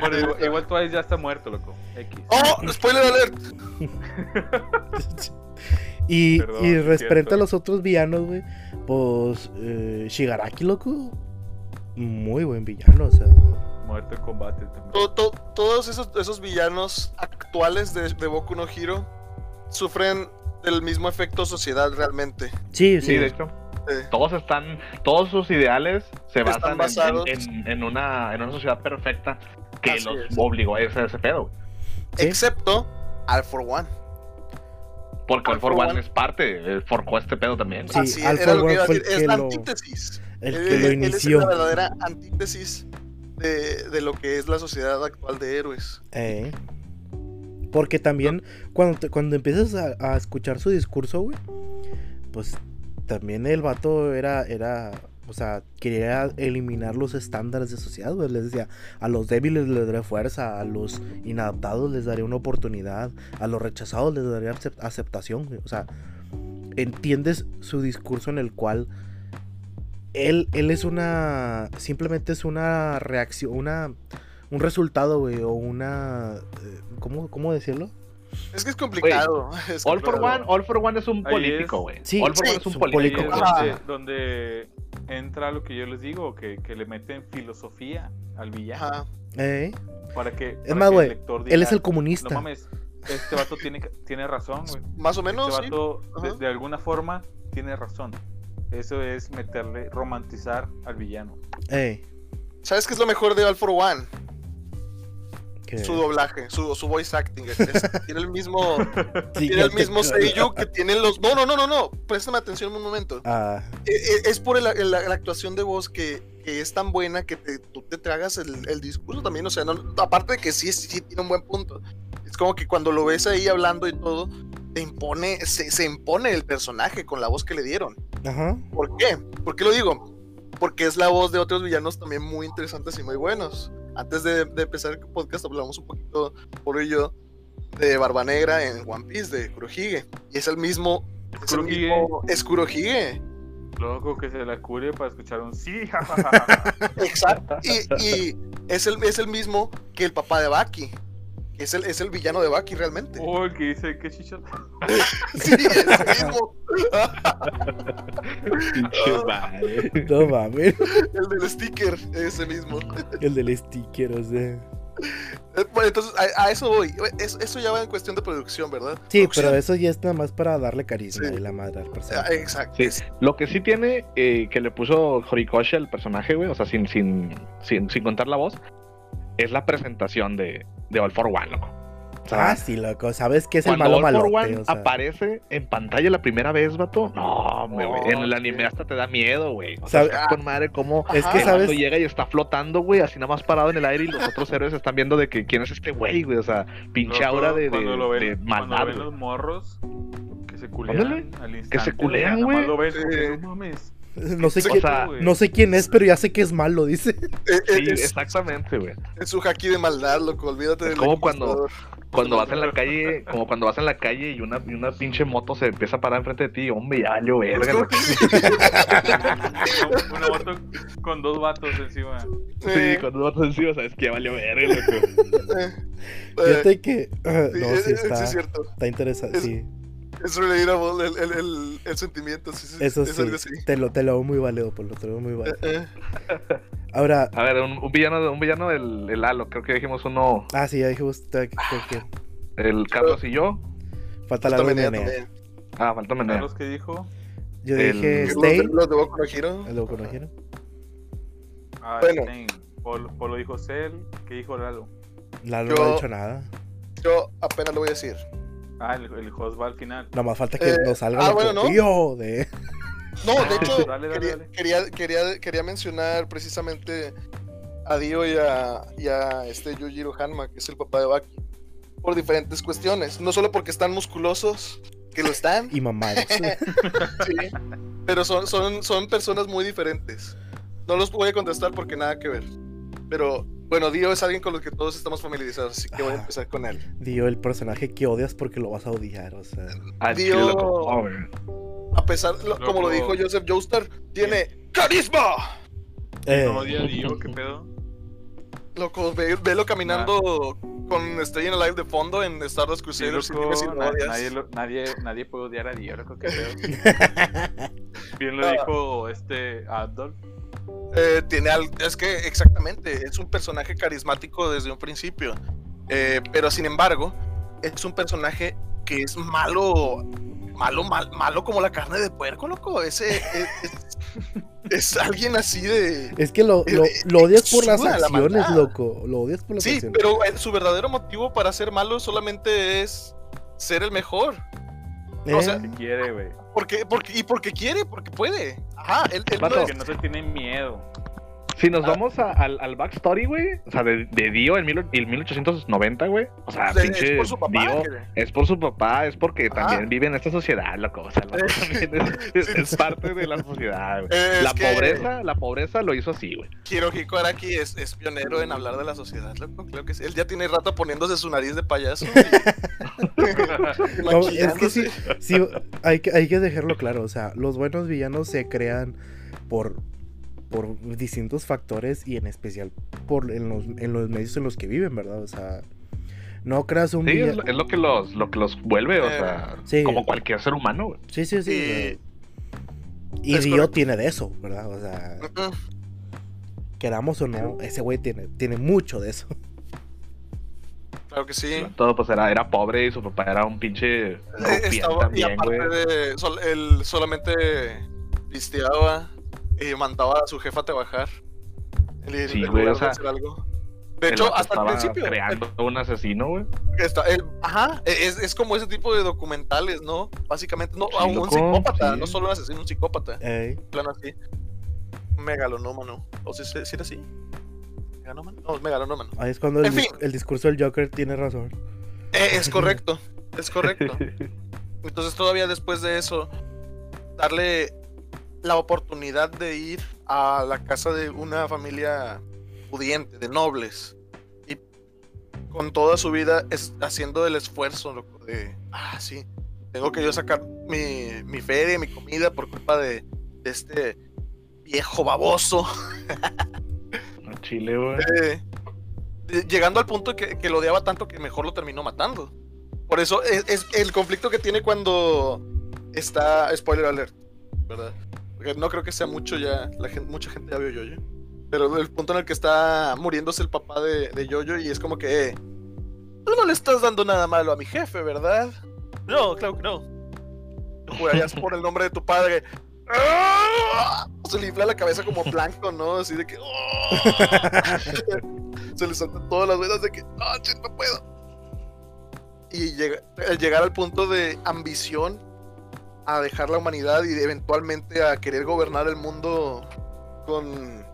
Bueno, igual, igual Twice ya está muerto, loco. X. ¡Oh! ¡Spoiler alert! y, Perdón, y cierto. a los otros villanos, güey, pues eh, Shigaraki, loco, muy buen villano, o sea. Muerto en combate todos esos, esos villanos actuales de, de Boku no Hero sufren del mismo efecto sociedad realmente. Sí, Sí, sí. de hecho. Eh, Todos están, todos sus ideales se basan en- basados- en, en- en una, en una sociedad perfecta que Así los es. obligó a irse a ese pedo. Sí. Excepto All for One. Porque All el For for One One. es parte, él forjó este pedo también. Sí, Así All era lo que iba a decir. Es la lo- antítesis. El Él- que lo él inició. es la verdadera antítesis de, de lo que es la sociedad actual de héroes. Eh. Porque también cuando, te- cuando empiezas a, escuchar su discurso, güey, pues también el vato era, era, o sea, quería eliminar los estándares de sociedad, güey. Les decía, a los débiles les daré fuerza, a los inadaptados les daré una oportunidad, a los rechazados les daré acep- aceptación, güey. O sea, entiendes su discurso en el cual él, él es una, simplemente es una reacción, una, un resultado, güey, o una, eh, ¿cómo, cómo decirlo? Es que es complicado. es All for. One, All for One es un Ahí político, es. güey. Sí, All for sí, One es un es un político. Es donde, donde entra lo que yo les digo, que, que le meten filosofía al villano. Ajá. Eh, Para que, Es para más, que güey, él es el No comunista. mames, este vato tiene, tiene razón, güey. Más o menos, Este sí. vato, de, Ajá. de alguna forma, tiene razón. Eso es meterle, romantizar al villano. Eh, ¿Sabes qué es lo mejor de All for One? Que- Su doblaje, su, su voice acting. Es- es- tiene el mismo, Sí, tiene el mismo seiyuu que tienen los. No, no, no, no, no. Préstame atención un momento. Ah, Eh, eh, Es por el- el- la, la actuación de voz que, que es tan buena que te- tú te tragas el, el discurso también. O sea, no- aparte de que sí, sí tiene un buen punto. Es como que cuando lo ves ahí hablando y todo, te impone, se, se impone el personaje con la voz que le dieron. ajá. ¿Por qué? ¿Por qué lo digo? Porque es la voz de otros villanos también muy interesantes y muy buenos. Antes de, de empezar el podcast hablamos un poquito por ello de Barba Negra en One Piece de Kurohige. Y es el mismo... Es el mismo- es Kurohige. Loco que se la cure para escuchar un sí. Exacto. Y, y es, el, es el mismo que el papá de Baki. Es el, es el villano de Baki realmente. Oh, el que dice que chichota. Sí, es el mismo. Pinche. No mames. El del sticker, ese mismo. El del sticker, o sea. Eh, bueno, Entonces, a, a eso voy. Es- eso ya va en cuestión de producción, ¿verdad? Sí, Producción. pero eso ya es nada más para darle carisma Sí. y la madre al Ah, personaje. Exacto. Sí, lo que sí tiene eh, que le puso Horikoshi al personaje, güey, o sea, sin, sin, sin, sin contar la voz, es la presentación de, de All for One, loco. O sea, Ah, sí, loco. ¿Sabes qué es el malo All for malote? One O sea, aparece en pantalla la primera vez, vato, no, güey, en el anime hasta te da miedo, güey. O sea, ¿Sabe- está con madre como Es que, el ¿sabes? llega y está flotando, güey, así nada más parado en el aire y los otros héroes están viendo de que quién es este güey, güey, o sea, pinche Loco, aura de, de, lo ven, de cuando maldad, ven los morros que se culean al instante. se nada más güey. lo ves Sí. porque no mames. No sé, quién, sea, no sé quién es, pero ya sé que es malo, dice. Eh, eh, Sí, es, exactamente, güey. es su haki de maldad, loco. Olvídate del como cuando-. Cuando vas en la calle, como cuando vas en la calle y una, y una pinche moto se empieza a parar enfrente de ti, hombre, ya valió verga. loco. Una, moto con dos vatos encima. Sí, Eh, cuando vas encima sabes que ya valió verga, loco. Fíjate que. ah, sí, no, sí está. sí es cierto. Está interesante, Es- sí. Es relatable el, el, el, el sentimiento. Sí, sí, Eso es algo sí. así. Te lo, te lo veo muy válido, por lo te lo veo muy válido. Eh, eh. Ahora. A ver, un, un villano, un villano del el Halo, creo que dijimos uno, Ah, sí, ya dijimos. el Carlos y yo. Falta la Menea Menea. también. Ah, falta Menea. Carlos que dijo. Yo El- dije Los Stay. de- Los de Boku no Hero. ¿Lo conocieron? Ah, Bueno. Polo, Polo dijo Cell. ¿Qué dijo Lalo? Lalo Yo- no ha dicho nada. Yo apenas lo voy a decir. Ah, el, el host va al final. Nada más falta que Eh, nos salga ah, lo bueno, ¿no? tío de. No, de Ah, hecho, dale, dale, quería, dale. Quería, quería, quería mencionar precisamente a Dio y a, y a este Yujiro Hanma, que es el papá de Baki, por diferentes cuestiones. No solo porque están musculosos, que lo están, Y mamados. sí, pero son, son, son personas muy diferentes. No los voy a contestar porque nada que ver. Pero Bueno, Dio es alguien con el que todos estamos familiarizados, así que voy a Ah. empezar con él. Dio el personaje que odias porque lo vas a odiar, o sea. Al Dio-. A pesar, lo- como lo dijo Joseph Joestar, tiene carisma. Eh, No odia a Dio, ¿qué pedo? Loco, ve- velo caminando con Stay in Alive de fondo en Star Wars Sí, Crusaders loco, odias. nadie, lo- nadie, nadie puede odiar a Dio, loco, qué pedo. Bien lo Ah. dijo este Adolf. Eh, tiene al- es que exactamente, es un personaje carismático desde un principio. Eh, pero sin embargo, es un personaje que es malo, malo, mal- malo como la carne de puerco, loco. Ese es, es- es alguien así de. Es que lo, lo, lo odias por las la acciones, loco. Lo odias por las Sí, acciones. pero eh, su verdadero motivo para ser malo solamente es ser el mejor. O sea, Eh, Que quiere, güey. Porque, porque, y porque quiere, porque puede. Ajá, él, él no Vato. es- Que no se tiene miedo. Si nos Ah. vamos a- al, al backstory, güey, o sea, de, de Dio en, mil, en 1890, güey, o sea, es- es pinche por su papá. Dio, es por su papá, es porque Ajá. también vive en esta sociedad, loco, o sea, el también es, es- es parte de la sociedad, güey. La que pobreza, la pobreza lo hizo así, güey. Hirohiko Araki es, es pionero en hablar de la sociedad, loco. Creo que sí. Él ya tiene rato poniéndose su nariz de payaso. no, es que sí, hay que, hay que dejarlo claro. O sea, los buenos villanos se crean por, por distintos factores y en especial por en los, en los medios en los que viven, ¿verdad? O sea, no creas un Sí, es, lo- es lo que los, lo que los vuelve, o sea, sí. como cualquier ser humano, güey. Sí, sí, sí. Y- Dio correcto. tiene de eso, ¿verdad? O sea, Mm, queramos o no, ese güey tiene, tiene mucho de eso. Claro que sí. Todo pues era, era pobre y su papá era un pinche Eh, y aparte güey. de. sol- él solamente pisteaba y mandaba a su jefa a trabajar. En Sí, lugar güey, o sea, hacer algo. De hecho, hasta el principio. creando un asesino, güey. Está, ajá, e, es, es como ese tipo de documentales, ¿no? Básicamente, no, Sí, a un loco, psicópata, sí. no solo un asesino, un psicópata. Ey. plano así. Megalonómano. ¿O si, si era así? ¿Megalómano? No, megalonómano. Ahí es cuando el, el discurso del Joker tiene razón. Eh, es correcto, es correcto. Entonces todavía después de eso, darle la oportunidad de ir a la casa de una familia pudiente, de nobles. Y con toda su vida es, haciendo el esfuerzo loco, de, ah, sí, tengo que yo sacar mi, mi feria, mi comida por culpa de, de este viejo baboso. A Chile, güey. Eh, llegando al punto que, que lo odiaba tanto que mejor lo terminó matando. Por eso es, es el conflicto que tiene cuando está. Spoiler alert, ¿verdad? No creo que sea mucho ya. La gente, mucha gente ya vio Yoyo. Pero el punto en el que está muriéndose el papá de, de Yoyo y es como que. eh, Tú no le estás dando nada malo a mi jefe, ¿verdad? No, claro que no. Jurarías por el nombre de tu padre. ¡Ah! Se le infla la cabeza como blanco, ¿no? Así de que. ¡ah! se le saltan todas las venas de que, ah, no puedo. Y llega- llegar al punto de ambición a dejar la humanidad y eventualmente a querer gobernar el mundo con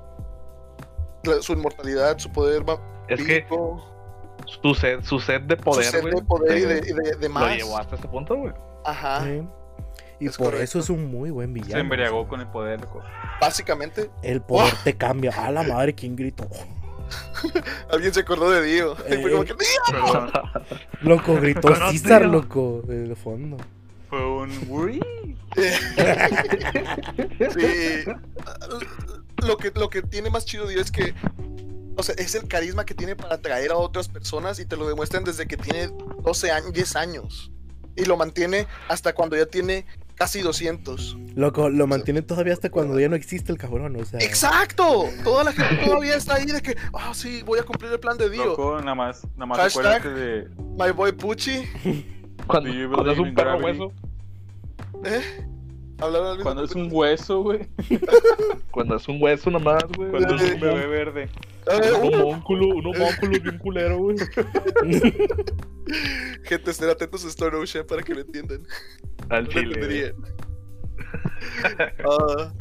su inmortalidad, su poder Es que su sed, su sed de su poder, sed güey, de poder y de, y de- de lo más. llevó hasta ese punto, güey. Ajá. Y es por correcto. eso es un muy buen Se villano. embriagó o sea, con el poder, loco. básicamente. El poder te cambia. A la madre, ¿quién gritó? Alguien se acordó de Dio. Y fue como que, "Dio". Loco, gritó César, loco, el fondo. Un uy. Sí. Lo que, lo que tiene más chido Dio es que. O sea, es el carisma que tiene para atraer a otras personas y te lo demuestran desde que tiene 12 años, 10 años. Y lo mantiene hasta cuando ya tiene casi 200. Loco, lo mantiene todavía hasta cuando ya no existe el cabrón, o sea. ¡Exacto! Toda la gente todavía está ahí de que, ah, sí, voy a cumplir el plan de Dio. Loco, nada más, nada más Hashtag. acuérdate de. My boy Pucci. Cuando, cuando es un perro hueso, ¿Eh? Hablar al mismo Cuando es un hueso, güey. cuando es un hueso nomás, güey. Cuando es un bebé verde. Un homúnculo, un homúnculo bien culero, güey. gente, estén atentos a Star Ocean para que lo entiendan. Al No chile. Ah,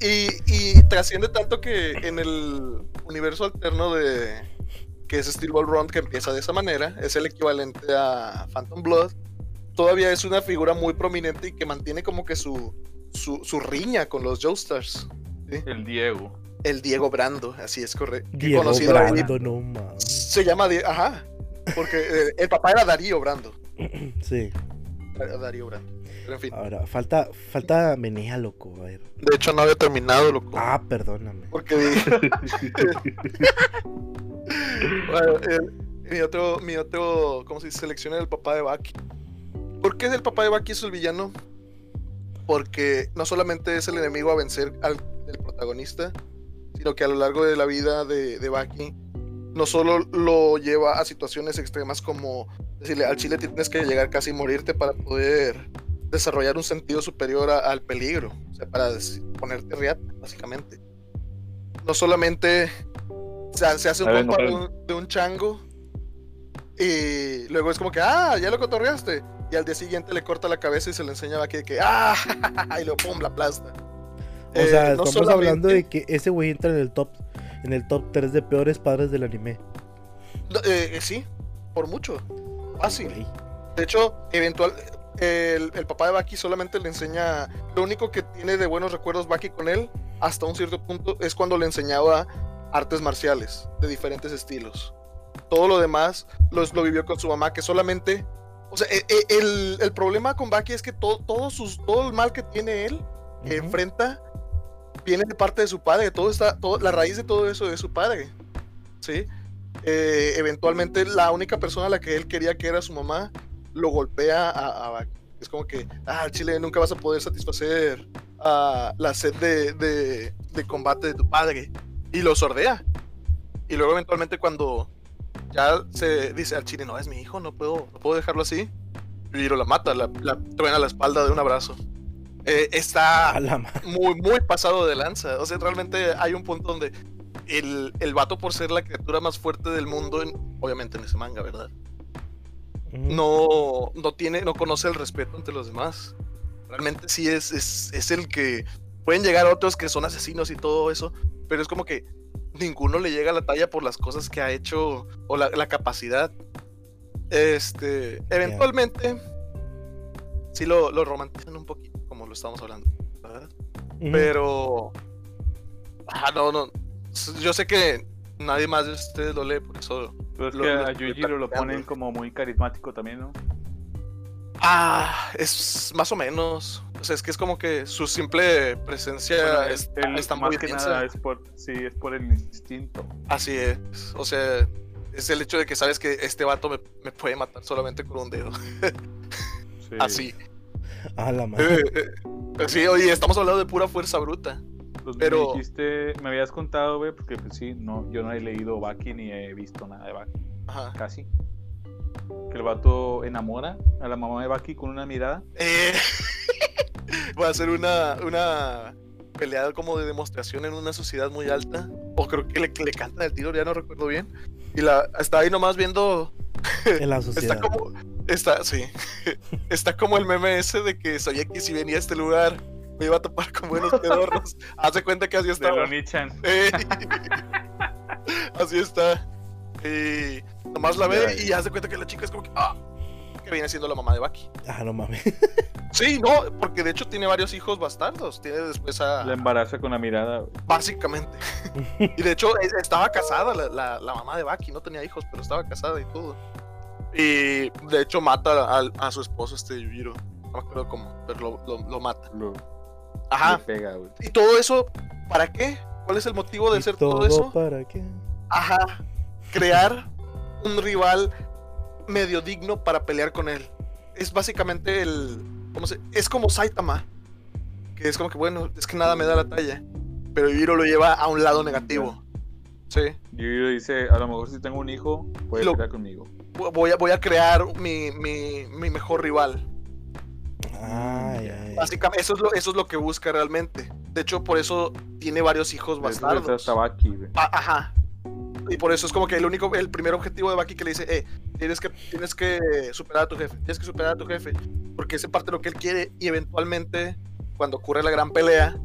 y, y trasciende tanto que en el universo alterno de que es Steel Ball Run que empieza de esa manera, es el equivalente a Phantom Blood, todavía es una figura muy prominente y que mantiene como que su, su, su riña con los Joestars. El Diego. el Diego Brando, así es correcto. Diego conocido Brando, no mames. Se llama Die- ajá, porque eh, el papá era Darío Brando. Sí. Era Darío Brando. Pero en fin, Ahora, falta, falta Menea, loco. A ver. de hecho no había terminado, loco. Ah, perdóname. Porque dije. bueno, el- mi otro, mi otro, ¿cómo se dice? Selecciona el papá de Baki. ¿Por qué el papá de Baki es el villano? Porque no solamente es el enemigo a vencer al el protagonista, sino que a lo largo de la vida de, de Baki, no solo lo lleva a situaciones extremas como decirle al chile tienes que llegar casi a morirte para poder desarrollar un sentido superior a- al peligro, o sea, para ponerte riata, básicamente. No solamente o sea, se hace un compa de de un chango y luego es como que, ah, ya lo cotorreaste. Y al día siguiente le corta la cabeza y se le enseña a Baki de que, ah, y luego pum, la aplasta. O Eh, sea, no estamos hablando de que ese güey entra en el top en el top 3 de peores padres del anime. No, eh, eh, sí, por mucho. Fácil. De hecho, eventual, el, el papá de Baki solamente le enseña. Lo único que tiene de buenos recuerdos Baki con él, hasta un cierto punto, es cuando le enseñaba artes marciales de diferentes estilos. Todo lo demás los- lo vivió con su mamá, que solamente. O sea, e- e- el, el problema con Baki es que todo, todo, sus, todo el mal que tiene él, que enfrenta, viene de parte de su padre. Todo está, todo, la raíz de todo eso es su padre. ¿Sí? Eh, eventualmente la única persona a la que él quería que era su mamá lo golpea a, a Baki. Es como que, ah, Chile, nunca vas a poder satisfacer ah, la sed de, de- de combate de tu padre. Y lo sordea. Y luego eventualmente cuando ya se dice al Chile, no, es mi hijo, no puedo, no puedo dejarlo así. Y lo la mata, la, la truena la espalda de un abrazo. Eh, está A muy, muy pasado de lanza. O sea, realmente hay un punto donde el, el vato, por ser la criatura más fuerte del mundo, en- obviamente en ese manga, ¿verdad? No, no tiene, no conoce el respeto entre los demás. Realmente sí es, es, es el que pueden llegar otros que son asesinos y todo eso, pero es como que ninguno le llega a la talla por las cosas que ha hecho o la, la capacidad. Este, eventualmente, sí lo, lo romantizan un poquito, como lo estamos hablando, ¿verdad? Pero. Ah, no, no. Yo sé que nadie más de ustedes lo lee, por eso. Pero es Lo- que lo a Yujiro lo ponen como muy carismático también, ¿no? Ah, es más o menos. O sea, es que es como que su simple presencia Bueno, es- él- está más muy que densa. nada es por, sí, es por el instinto. Así es. O sea, es el hecho de que sabes que este vato me, me puede matar solamente con un dedo. Sí. Así. A la madre. Eh, eh, sí, oye, estamos hablando de pura fuerza bruta. Pues pero- me dijiste, me habías contado, güey, porque pues sí, no, yo no he leído Baki ni he visto nada de Baki, Ajá. casi. Que el vato enamora a la mamá de Baki con una mirada. Eh, voy a hacer una, una pelea como de demostración en una sociedad muy alta. O creo que le, le cantan el tiro, ya no recuerdo bien. Y la está ahí nomás viendo. En la Está como. Está, sí. Está como el meme ese de que sabía que si venía a este lugar me iba a topar con buenos pedorros. Haz de cuenta que así. Ronichan. Ey. Así está. Y nomás la ve y haz de cuenta que la chica es como que. Ah, que viene siendo la mamá de Baki. Ah, no mames. Sí, no, porque de hecho tiene varios hijos bastardos. Tiene después a. La embaraza con la mirada. güey. Básicamente. y de hecho e- estaba casada la, la- la mamá de Baki, no tenía hijos, pero estaba casada y todo. Y de hecho mata a, su esposo, este Yujiro. No me acuerdo cómo, pero lo, lo- lo mata. Lo, Ajá. pega. Y todo eso, ¿para qué? ¿Cuál es el motivo de ¿Y hacer todo eso? para qué? Ajá. Crear un rival medio digno para pelear con él. Es básicamente el. ¿cómo se? Es como Saitama. Que es como que, bueno, es que nada me da la talla. Pero Yujiro lo lleva a un lado negativo. Sí. Yujiro dice, a lo mejor si tengo un hijo, puede Lo- pelear conmigo. Voy a, voy a crear mi, mi, mi mejor rival. Ay, ay. Básicamente, eso es, lo, eso es lo que busca realmente. De hecho, por eso tiene varios hijos eso bastardos. está Baki, güey. Ah, ajá. Y por eso es como que el único, el primer objetivo de Baki que le dice, eh, tienes que, tienes que superar a tu jefe, tienes que superar a tu jefe, porque esa parte de lo que él quiere y eventualmente cuando ocurre la gran pelea,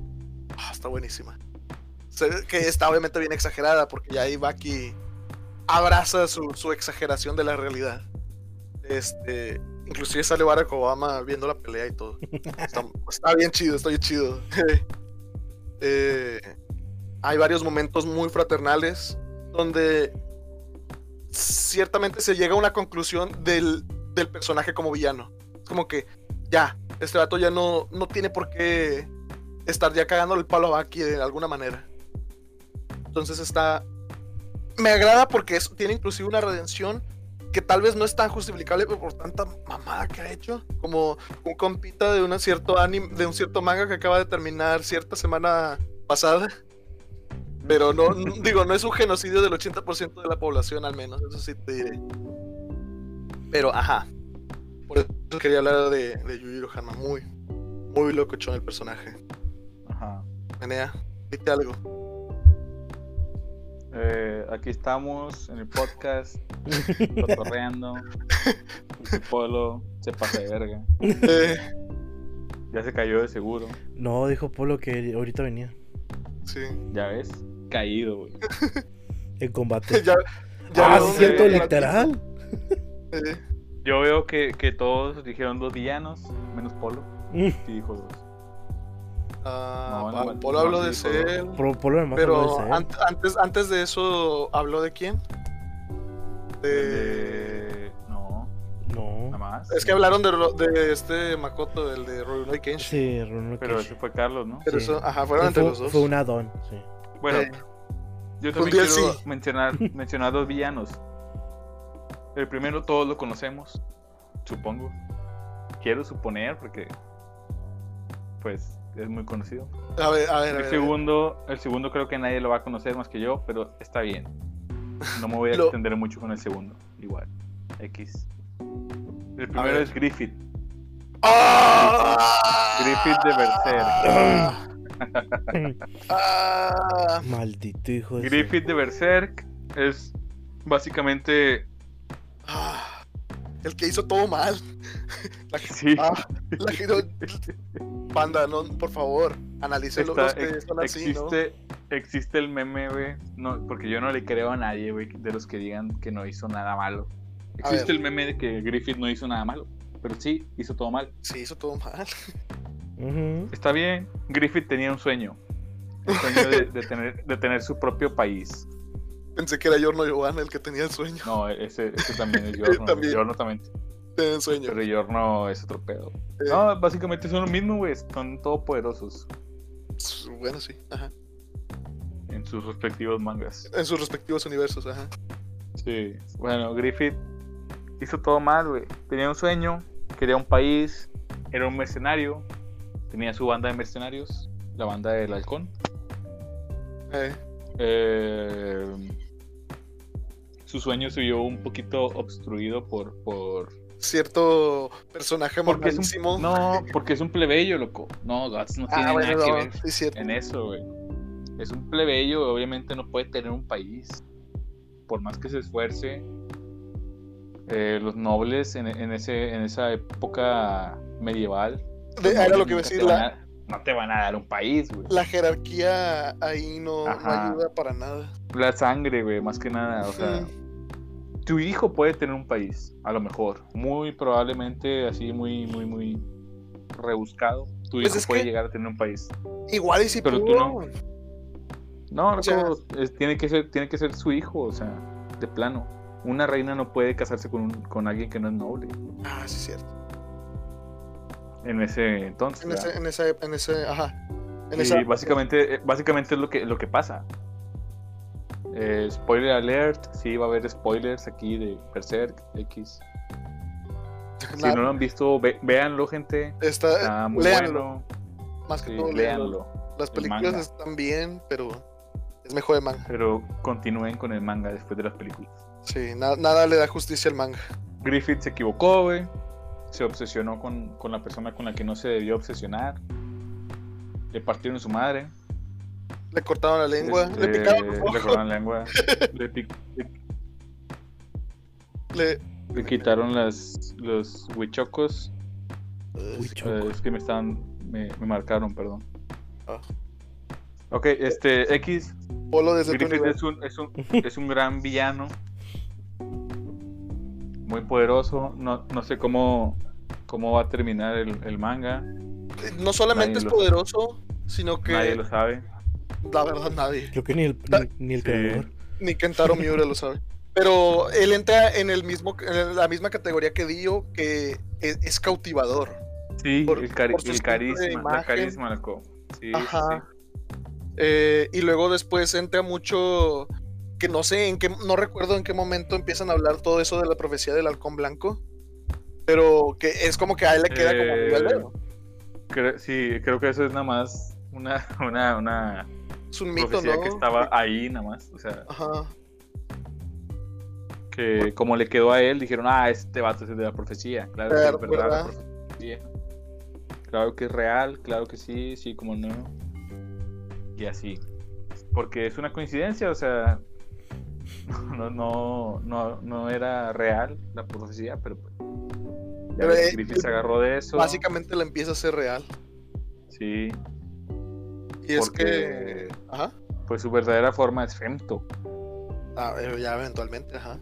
ah, está buenísima. Que está obviamente bien exagerada porque ya ahí Baki abraza su, su exageración de la realidad. Este, inclusive sale Barack Obama viendo la pelea y todo. Está, está bien chido, está bien chido. Eh, hay varios momentos muy fraternales donde ciertamente se llega a una conclusión del, del personaje como villano. Es como que ya, este vato ya no, no tiene por qué estar ya cagando el palo a Baki de alguna manera. Entonces está... Me agrada porque es- tiene inclusive una redención que tal vez no es tan justificable por tanta mamada que ha hecho. Como un compita de, una cierto anime, de un cierto manga que acaba de terminar cierta semana pasada. Pero no, digo, no es un genocidio del 80% de la población al menos, eso sí te diré. Pero, ajá. Por eso quería hablar de, de Yujiro Hama. Muy, muy locochón el personaje. Ajá. Menea, dite algo. Eh, aquí estamos en el podcast, cotorreando. Su polo se pasa de verga. Eh, Ya se cayó de seguro. No, dijo Polo que ahorita venía. sí. Ya ves, caído, güey. En combate. ya, ah, sí, un- cierto, literal. eh, Yo veo que, que todos dijeron dos villanos, menos Polo. Mm, Sí, dijo dos. ah, No, no, Polo no, habló de. Cell. Pero de antes, antes de eso, ¿habló de quién? De... Eh, no, nada No. más. Es que hablaron de, de este Makoto, el de Rurouni Kenshin. Sí, Pero ese fue Carlos, ¿no? Pero sí. eso, ajá, fueron Fue- entre los dos. Fue un add-on, sí. Bueno, Eh, yo un también quiero sí. mencionar, mencionar dos villanos. El primero todos lo conocemos, supongo. Quiero suponer porque pues es muy conocido. a ver, a ver, El a ver. segundo, el segundo creo que nadie lo va a conocer más que yo, pero está bien. No me voy a Lo- extender mucho con el segundo, igual. X. El primero es Griffith. ¡Ah! Griffith de Berserk. ¡Ah! Maldito hijo de. Griffith de Berserk es básicamente ¡Ah! El que hizo todo mal. La, sí. ah, la no- Panda, no, por favor, analícelo Está- los que ex- son así, ¿no? existe, existe el meme, güey. No, porque yo no le creo a nadie, güey, de los que digan que no hizo nada malo. Existe el meme de que Griffith no hizo nada malo. Pero sí, hizo todo mal. Sí, hizo todo mal. Está bien, Griffith tenía un sueño. El sueño de, de tener, de tener su propio país. Pensé que era Yorno Giovanna el que tenía el sueño. No, ese, ese también es Yorno. También. Yorno también. Tenía el sueño. Pero Yorno es otro pedo. Eh, No, básicamente son lo mismo, güey. Son todopoderosos Bueno, sí. Ajá. en sus respectivos mangas. En sus respectivos universos, ajá. Sí, bueno, Griffith hizo todo mal, güey. Tenía un sueño, quería un país, era un mercenario, tenía su banda de mercenarios, la banda del halcón. Eh, Eh, su sueño se vio un poquito obstruido por... por... cierto personaje Porque es malísimo. un, no, porque es un plebeyo, loco. No, Guts no tiene ah, bueno, nada que no, ver sí, en eso, güey. Es un plebeyo, obviamente no puede tener un país. Por más que se esfuerce, eh, los nobles en, en ese, en esa época medieval. De- los era lo que iba a nunca decir, te van la, a- no te van a dar un país, güey. la jerarquía ahí no, no ayuda para nada. La sangre, güey, más que nada. O sea, tu hijo puede tener un país, a lo mejor. Muy probablemente así, muy, muy, muy rebuscado. Tu Pues hijo es puede llegar a tener un país. Igual y si Pero tú no. No, O sea- loco, es- tiene, que ser, tiene que ser su hijo, o sea, de plano. Una reina no puede casarse con, un- con alguien que no es noble. Ah, sí, cierto. En ese entonces. En ese, en ese, en ese, ajá. En Y esa, básicamente, eh, básicamente es lo que, lo que pasa. Eh, spoiler alert, sí va a haber spoilers aquí de Berserk X. Si no lo han visto, ve- véanlo, gente. está, Está muy bueno. más que Sí, todo léanlo. Las el películas están bien, pero es mejor el manga. Pero continúen con el manga después de las películas. Sí, na- nada le da justicia al manga. Griffith se equivocó, güey. Se obsesionó con, con la persona con la que no se debió obsesionar. Le partieron su madre. Le cortaron la lengua, Este, le picaron los le cortaron la lengua. le, pic- le- quitaron las, los huichocos. Eh, es que me estaban. Me, me marcaron, perdón. Ah. Ok, este X. Polo tu Griffith es un, es, un, es un gran villano. Muy poderoso. No, no sé cómo, cómo va a terminar el, el manga. No solamente nadie es lo- poderoso, sino que Nadie lo sabe. la verdad nadie. Creo que ni el, ni, ni el sí. creador. Ni Kentaro Miura lo sabe. Pero él entra en el mismo en la misma categoría que Dio, que es, es cautivador. Sí, Por- el, cari- el carisma, la carisma, loco. Sí, sí, Ajá. sí. Eh, y luego después entra mucho que no sé en qué, no recuerdo en qué momento empiezan a hablar todo eso de la profecía del halcón blanco. Pero que es como que a él le queda como Eh, dedo. Cre- sí, creo que eso es nada más una, una, una Es un mito, profecía ¿no? que estaba ahí nada más. O sea, Ajá. que como le quedó a él, dijeron, ah, este vato es el de la profecía. Claro Claro, es verdad la profecía. Claro que es real, claro que sí, sí, como no. Y así. Porque es una coincidencia, o sea, no, no, no, no era real la profecía, pero pues. Ya Pero, ves, eh, Griffith se agarró de eso. Básicamente la empieza a ser real. Sí, Y es Porque- que. Ajá. pues su verdadera forma es Femto. Ah, ya eventualmente, ajá.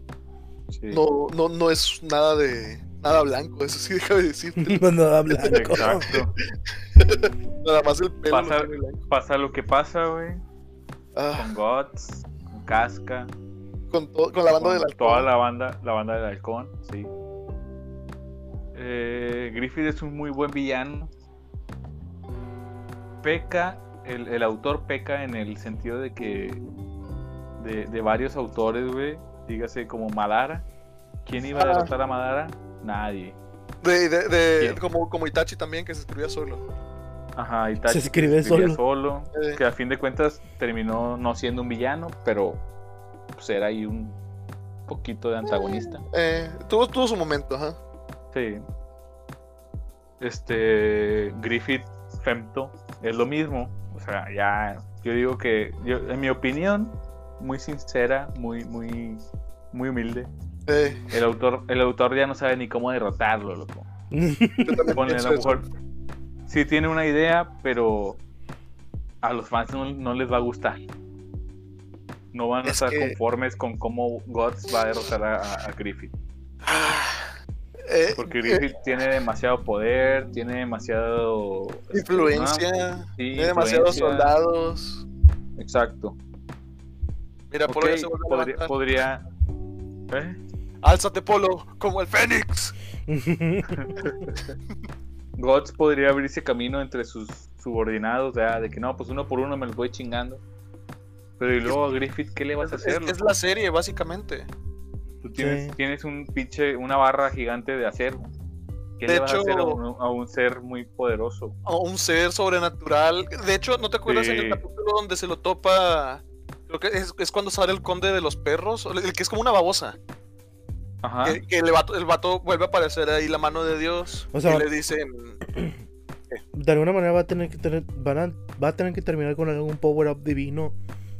Sí. No, no, no es nada de. Nada blanco, eso sí déjame decirte. No, no, blanco. Exacto. Nada más el pelo. Pasa- lo. Pasa que pasa, güey. Ah, Con Guts, con Casca. Con, to- con la banda con del halcón. Toda la banda, la banda del halcón, sí. Eh, Griffith es un muy buen villano. Peca, el, el autor peca en el sentido de que de, de varios autores, güey, dígase como Madara. ¿Quién iba a Ah. derrotar a Madara? Nadie. De, de, de- como, como Itachi también, que se escribía solo. Ajá, Itachi Se escribe escribía solo. Eh. que a fin de cuentas terminó no siendo un villano, pero pues era ahí un poquito de antagonista. Eh, tuvo, tuvo su momento, ajá. Sí. Este Griffith Femto es lo mismo. O sea, ya yo digo que yo, en mi opinión, muy sincera, muy, muy, muy humilde. Eh, El autor, el autor ya no sabe ni cómo derrotarlo, loco. yo también Ponle, a lo eso. mejor sí tiene una idea, pero a los fans no, no les va a gustar. No van a Es estar que- conformes con cómo Guts va a derrotar a, a- Griffith. Ah, eh, Porque eh, Griffith tiene demasiado poder, tiene demasiado este, influencia, tiene demasiados soldados. Exacto. Mira, Ok, Polo ya se vuelve a podría, podría- ¿Eh? Álzate, Polo, como el Fénix. Guts podría abrirse camino entre sus subordinados, ya, de que no, pues uno por uno me los voy chingando. Pero y luego a Griffith, ¿qué le vas a hacer? es la serie, básicamente. Tú tienes, Sí. tienes un pinche, una barra gigante de acero. ¿Qué De le vas a hacer a un, a un ser muy poderoso? A un ser sobrenatural. De hecho, ¿no te acuerdas en el Sí. capítulo donde se lo topa? Creo que es, es cuando sale el conde de los perros, el que es como una babosa. Ajá. Que, que el, vato, el vato vuelve a aparecer ahí la mano de Dios. O sea- y le dicen. De alguna manera va a tener que tener, van a, va a tener que terminar con algún power up divino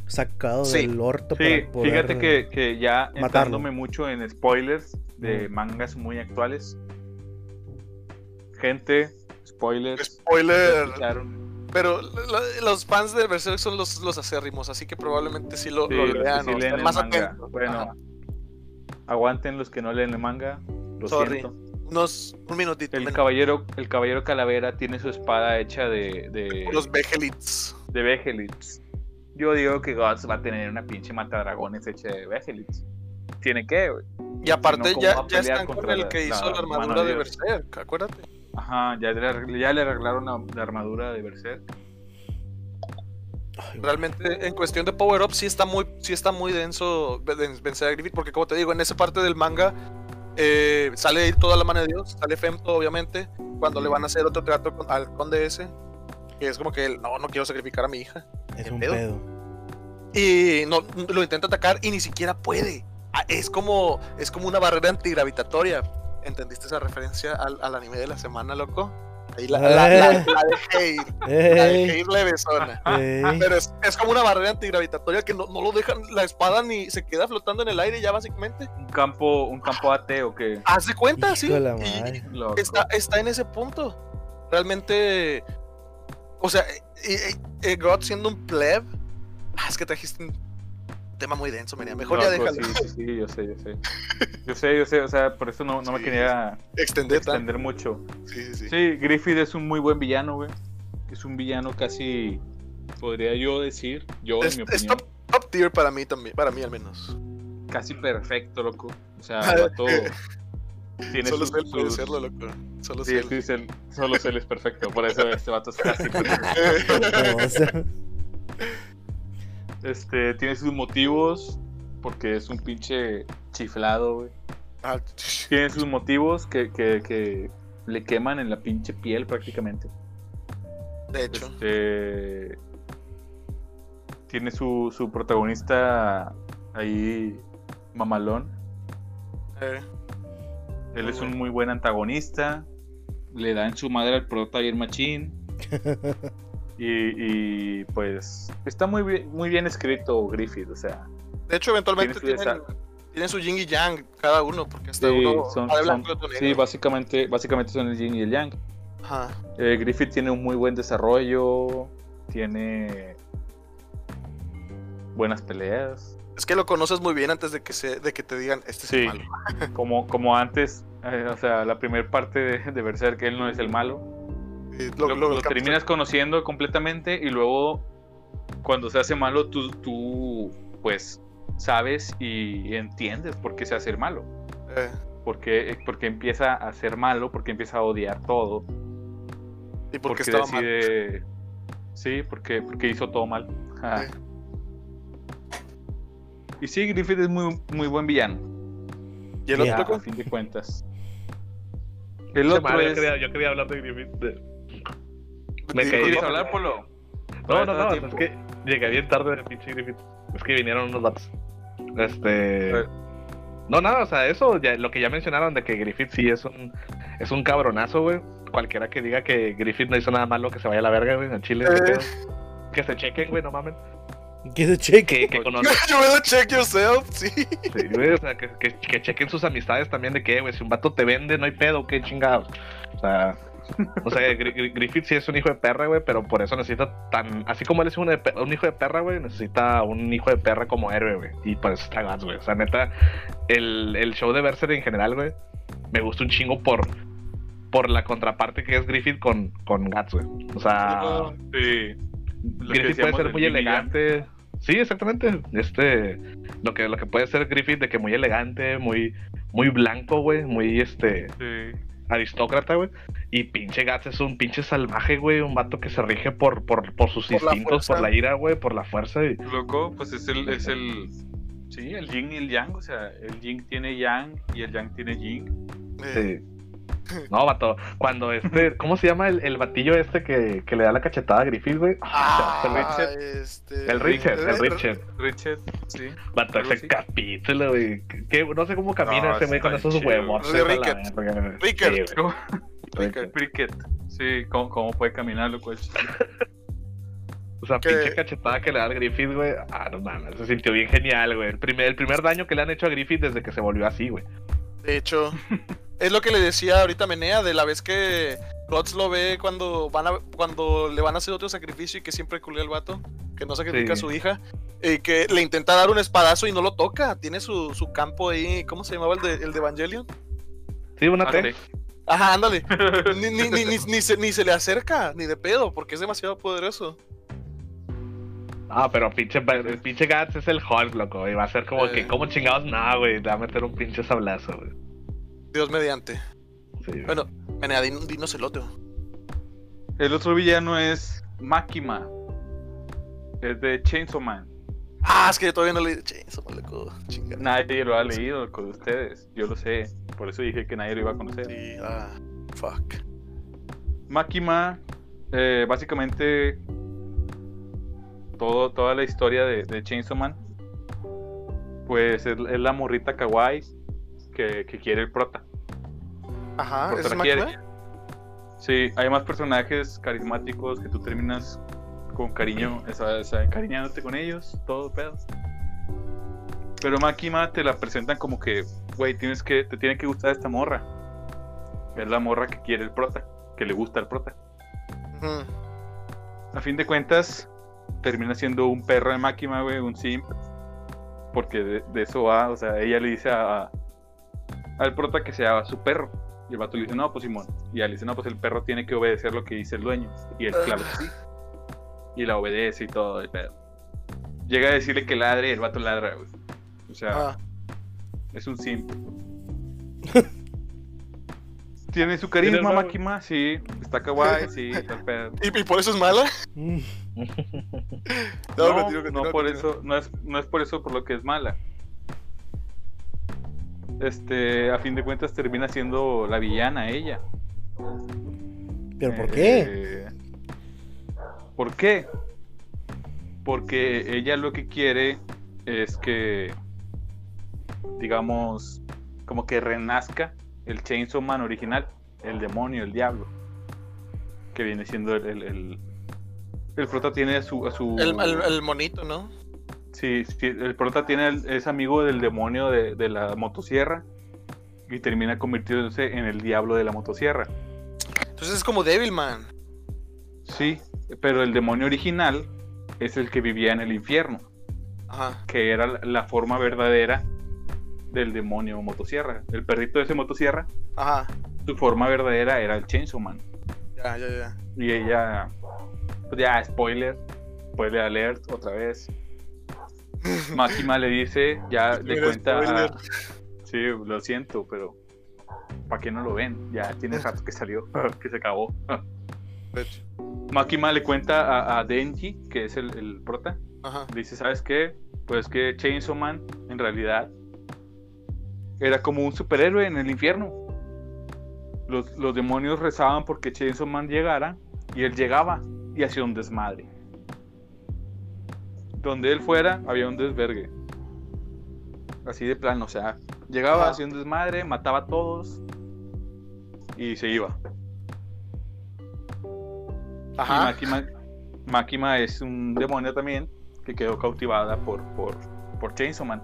sacado Sí. del orto Sí, para poder- fíjate que, que ya matarlo. entrándome mucho en spoilers de Mm. mangas muy actuales. Gente, spoilers. Spoiler. Pero lo- los fans de Berserk son los, los acérrimos, así que probablemente sí lo, Sí, lean sí leen más manga. atentos. Bueno, Ajá. aguanten los que no leen el manga. Lo Sorry. siento. Unos, un minutito. El menos. caballero, el caballero calavera tiene su espada hecha de, de, Los Vegelits. de Vegelits. Yo digo que Guts va a tener una pinche matadragones hecha de Vegelits. Tiene que, güey. Y aparte No, ¿cómo ya, ya están con el la- que hizo la la, armadura de? Berserk, acuérdate. Ajá, ya le, ya le arreglaron la, la armadura de Berserk. Realmente en cuestión de power up sí está muy, sí está muy denso ven- vencer a Griffith, porque como te digo, en esa parte del manga eh, sale toda la mano de Dios, sale Femto obviamente, cuando le van a hacer otro trato con- al conde ese, que es como que él, no, no quiero sacrificar a mi hija. es ¿qué un pedo? pedo. Y no, lo intenta atacar y ni siquiera puede. Ah, Es como, es como una barrera antigravitatoria. ¿Entendiste esa referencia al, al anime de la semana, loco? Ahí la, la, la- la de la de levesona. Pero es, es como una barrera antigravitatoria que no, no lo dejan la espada ni se queda flotando en el aire ya básicamente. Un campo, un campo ateo que Haz de cuenta, sí. Hijo Y está, está en ese punto. Realmente. O sea, eh, eh, God siendo un pleb. ah, es que trajiste un tema muy denso, María. Mejor ya Loco, déjalo. Sí, sí, sí, yo sé, yo sé. Yo sé, yo sé, o sea, por eso no, no me quería Extender extender mucho. Sí, sí, sí. Sí, Griffith es un muy buen villano, güey. Es un villano casi podría yo decir, yo Es, en mi es opinión, top, top tier para mí también, para mí al menos. casi perfecto, loco. O sea, el vato tiene Solo él puede serlo, loco. Solo Sí, sí, solo él es perfecto, por eso este vato es casi perfecto. No, o sea, Este, tiene sus motivos, porque es un pinche chiflado, güey. Ah, Tiene sus motivos que, que, que le queman en la pinche piel prácticamente. de hecho. Este, tiene su, su protagonista ahí, mamalón. Eh, Él Muy es bueno. un muy buen antagonista. Le dan su madre al prota bien machín. Y, y, pues está muy bien, muy bien escrito Griffith, o sea, de hecho, eventualmente tienen, tienen su yin y yang cada uno, porque hasta sí, uno son- son- sí, básicamente, básicamente son el yin y el yang. Ajá. Eh, Griffith tiene un muy buen desarrollo, tiene buenas peleas. Es que lo conoces muy bien antes de que se, de que te digan este es Sí, malo. como, como antes, eh, o sea, la primera parte de, de Berserk, él no es el malo. Y Lo, lo- lo lo- lo terminas conociendo completamente y luego cuando se hace malo, tú, tú pues sabes y entiendes por qué se hace el malo. eh, Porque, porque empieza a ser malo, porque empieza a odiar todo. y porque, Porque, estaba mal. decide. Sí, porque, porque hizo todo mal. Ah. Sí. Y sí, Griffith es muy, muy buen villano. Y el Yeah. otro, A fin de cuentas. El Che otro madre, yo, quería, yo quería hablar de Griffith. de- Me Sí, caí. ¿Quieres no, hablar, Polo? No, no, no, es que llegué bien tarde de pinche Griffith. Es que vinieron unos vatos. Este. ver. No, nada, o sea, eso, ya, lo que ya mencionaron de que Griffith sí es un, es un cabronazo, güey. Cualquiera que diga que Griffith no hizo nada malo, que se vaya a la verga, güey, en Chile. Eh. qué pedo. Que se chequen, güey, no mamen. Que se cheque. Que, que conozcan. Yo veo check yourself, sí. Sí, güey, o sea, que, que, que chequen sus amistades también de que, güey, si un vato te vende, no hay pedo, qué chingados. O sea, o sea, Gri- Gri- Griffith sí es un hijo de perra, güey, pero por eso necesita tan. Así como él es un, un hijo de perra, güey, necesita un hijo de perra como héroe, güey. Y por eso está Guts, güey. O sea, neta, el, el show de Berserk en general, güey, me gusta un chingo por. Por la contraparte que es Griffith con, con Guts, güey. O sea, Sí. Griffith puede ser muy elegante. Sí, exactamente. Este, lo que, lo que puede ser Griffith de que muy elegante, muy, muy blanco, güey, muy este Sí. aristócrata, güey. Y pinche Guts es un pinche salvaje, güey, un vato que se rige por, por, por sus Por la instintos, por la ira, güey, por la fuerza. Y, Loco, pues es el, es el. Sí, el yin y el yang. O sea, el yin tiene yang y el yang tiene yin. Sí. No, vato, cuando este, ¿cómo se llama el, el batillo este que, que le da la cachetada a Griffith, güey? Ah, el Richard. este, El Richard, el Richard. Richard, sí. Vato, ese capítulo, güey. que- No sé cómo camina No, ese güey con esos huevos. Rickett. verga, güey. Rickett. Sí, güey. ¿Cómo? ¿cómo, puede caminar, loco? O sea, Que- pinche cachetada que le da al Griffith, güey. Ah, no mames, se sintió bien genial, güey. El primer, el primer daño que le han hecho a Griffith desde que se volvió así, güey. De hecho, es lo que le decía ahorita Menea de la vez que Guts lo ve cuando van a, cuando le van a hacer otro sacrificio y que siempre culea al vato, que no sacrifica Sí. a su hija, y que le intenta dar un espadazo y no lo toca. Tiene su, su campo ahí, ¿cómo se llamaba el de, el de Evangelion? Sí, una T. Ajá, ándale. Ni, ni, ni, ni, ni se, ni se le acerca, ni de pedo, porque es demasiado poderoso. Ah, pero pinche, el pinche Guts es el Hulk, loco. Y va a ser como Eh. que, como chingados? No, güey. Le va a meter un pinche sablazo, güey. Dios mediante. Sí. Bueno, Menea, din- dinos el otro. El otro villano es Makima. Es de Chainsaw Man. Ah, es que yo todavía no leí. Che, eso loco. Chinga. Nadie lo ha leído con ustedes. Yo lo sé. Por eso dije que nadie lo iba a conocer. Sí, ah, fuck. Makima, eh, básicamente, todo, toda la historia de, de Chainsaw Man, pues es, es la morrita kawaii que, que quiere el prota. Ajá, ¿ese es quiere. Makima? Sí, hay más personajes carismáticos que tú terminas con cariño, o sea, o sea, encariñándote con ellos, todo pedo. Pero Makima te la presentan como que, güey, tienes que, te tiene que gustar esta morra. Es la morra que quiere el prota, que le gusta el prota. A fin de cuentas, termina siendo un perro de máquina, güey, un simp. Porque de, de eso va, o sea, ella le dice a- al prota que sea su perro. Y el vato le dice, no, pues Simón. Y le dice, no, pues el perro tiene que obedecer lo que dice el dueño. Y él, claro que sí. y la obedece y todo el pedo. Llega a decirle que ladre y el vato ladra, güey. O sea, Ah, es un simp. Tiene su carisma, ¿Tiene el Makima, sí. Está kawaii, sí. está el pedo. ¿Y, y por eso es mala? Mm. No, No, no por eso, no es, no es por eso por lo que es mala. Este, a fin de cuentas termina siendo la villana ella. ¿Pero por qué? Eh, ¿Por qué? Porque ella lo que quiere es que, digamos, como que renazca el Chainsaw Man original, el demonio, el diablo, que viene siendo el... El, el, el prota tiene a su... a su- El, el- el monito, ¿no? Sí, sí, el prota tiene el- es amigo del demonio de, de la motosierra y termina convirtiéndose en el diablo de la motosierra. Entonces es como Devilman. Sí, pero el demonio original es el que vivía en el infierno, Ajá. que era la- la forma verdadera del demonio motosierra. El perrito de ese motosierra, Ajá. su forma verdadera era el Chainsaw Man. Ya, ya, ya. Y ella, pues ya, spoiler, spoiler alert, otra vez. Máxima le dice, ya le cuenta. spoiler. a- Sí, lo siento, pero ¿para qué no lo ven? Ya tiene rato que salió, que se acabó. Máquima le cuenta a, a Denji, que es el, el prota, Ajá. le dice, ¿sabes qué? Pues que Chainsaw Man en realidad era como un superhéroe en el infierno. Los, los demonios rezaban porque Chainsaw Man llegara y él llegaba y hacía un desmadre. Donde él fuera había un desvergue. Así de plano, o sea, llegaba, Ajá. hacía un desmadre, mataba a todos y se iba. Ajá. Máquima, Máquima es un demonio también que quedó cautivada por, por, por Chainsaw Man.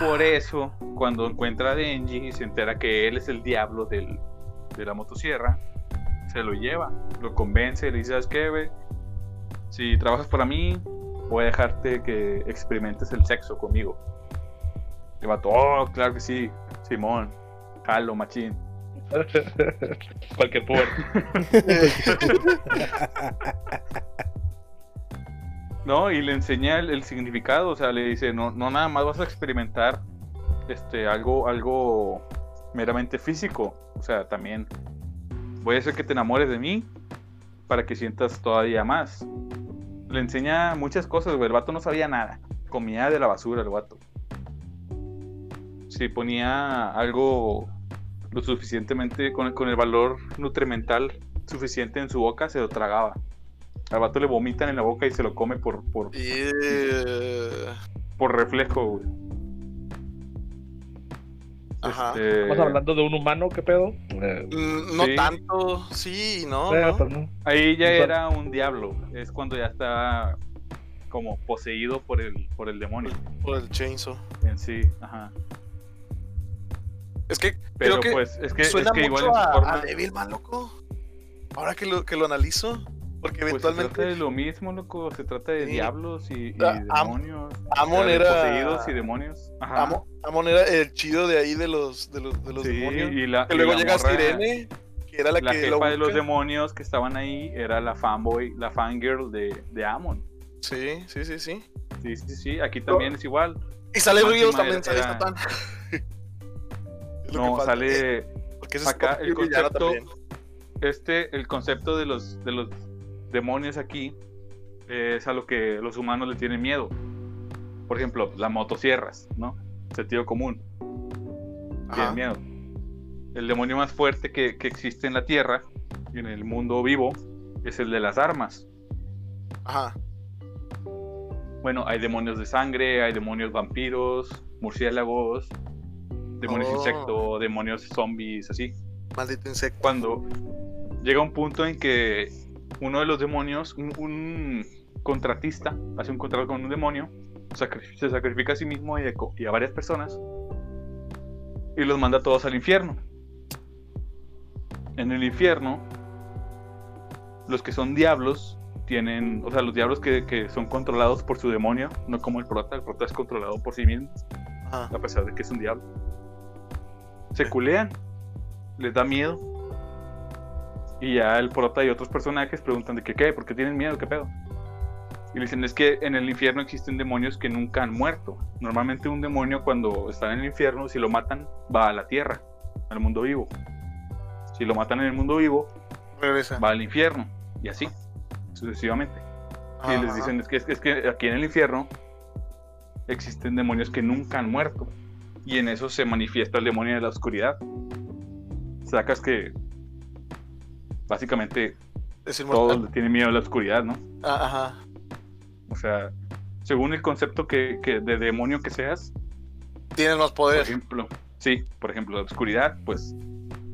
Por eso, cuando encuentra a Denji y se entera que él es el diablo del, de la motosierra, se lo lleva, lo convence, le dice, ¿sabes qué, güey? Si trabajas para mí, voy a dejarte que experimentes el sexo conmigo. Le va oh, claro que sí, Simón, jalo, machín. Cualquier poder. No, y le enseña el, el significado, o sea, le dice, no, no nada más vas a experimentar este algo, algo meramente físico, o sea, también voy a hacer que te enamores de mí para que sientas todavía más. Le enseña muchas cosas, güey, el vato no sabía nada, comía de la basura el vato. Si ponía algo lo suficientemente, con, con el valor nutrimental suficiente en su boca, se lo tragaba. Al vato le vomitan en la boca y se lo come por, por, Eh, por reflejo, güey. Ajá. Este, Estamos hablando de un humano, ¿qué pedo? Eh, Mm, No Sí. tanto, sí, no, eh, no. pues no. Ahí ya era un diablo. Es cuando ya está como poseído por el, por el demonio Por el chainsaw. en sí. Ajá. Es que Pero creo que pues es que, es suena que igual mucho en su a, forma. a Devilman, loco. Ahora que lo, que lo analizo, porque Pues se trata eventualmente de lo mismo, loco. Se trata de Sí. diablos y, y Ah, Am- demonios. Amon era- Poseídos y demonios. Ajá. Amo- Amon era el chido de ahí de los, de los, de los Sí, demonios. y la, Que y luego la llega morra- Sirene, que era la, La que lo jefa de los demonios que estaban ahí era la fanboy, la fangirl de, de Amon. Sí, sí, sí, sí. Sí, sí, sí. Aquí también es igual. Y sale Máxima Ríos también, sale era- Satán. No, sale. Porque acá el concepto- también. este, el concepto de los, de los demonios aquí eh, es a lo que los humanos le tienen miedo. Por ejemplo, las motosierras, ¿no? Sentido común, tienen miedo. El demonio más fuerte que, que existe en la Tierra y en el mundo vivo es el de las armas. Ajá. Bueno, hay demonios de sangre, hay demonios vampiros, murciélagos, demonios Oh. insecto, demonios zombies, así. Maldito insecto. cuando llega un punto en que uno de los demonios, un, un contratista, hace un contrato con un demonio, se sacrifica a sí mismo y y a varias personas y los manda todos al infierno. En el infierno, los que son diablos tienen, o sea, los diablos que, que son controlados por su demonio, no como el prota, el prota es controlado por sí mismo Ajá. a pesar de que es un diablo. Se culean, les da miedo Y ya el prota y otros personajes preguntan de qué, ¿por qué tienen miedo? ¿Qué pedo? Y le dicen, es que en el infierno existen demonios que nunca han muerto. Normalmente un demonio cuando está en el infierno, si lo matan, va a la tierra, al mundo vivo. Si lo matan en el mundo vivo, Regresa. va al infierno. Y así, sucesivamente. Y les dicen, es que, es que aquí en el infierno existen demonios que nunca han muerto. Y en eso se manifiesta el demonio de la oscuridad. Sacas que básicamente Es todos le tienen miedo a la oscuridad, ¿no? Ah, Ajá. O sea, según el concepto que, que de demonio que seas, Tienes más por poder. ejemplo, sí, por ejemplo, la oscuridad, pues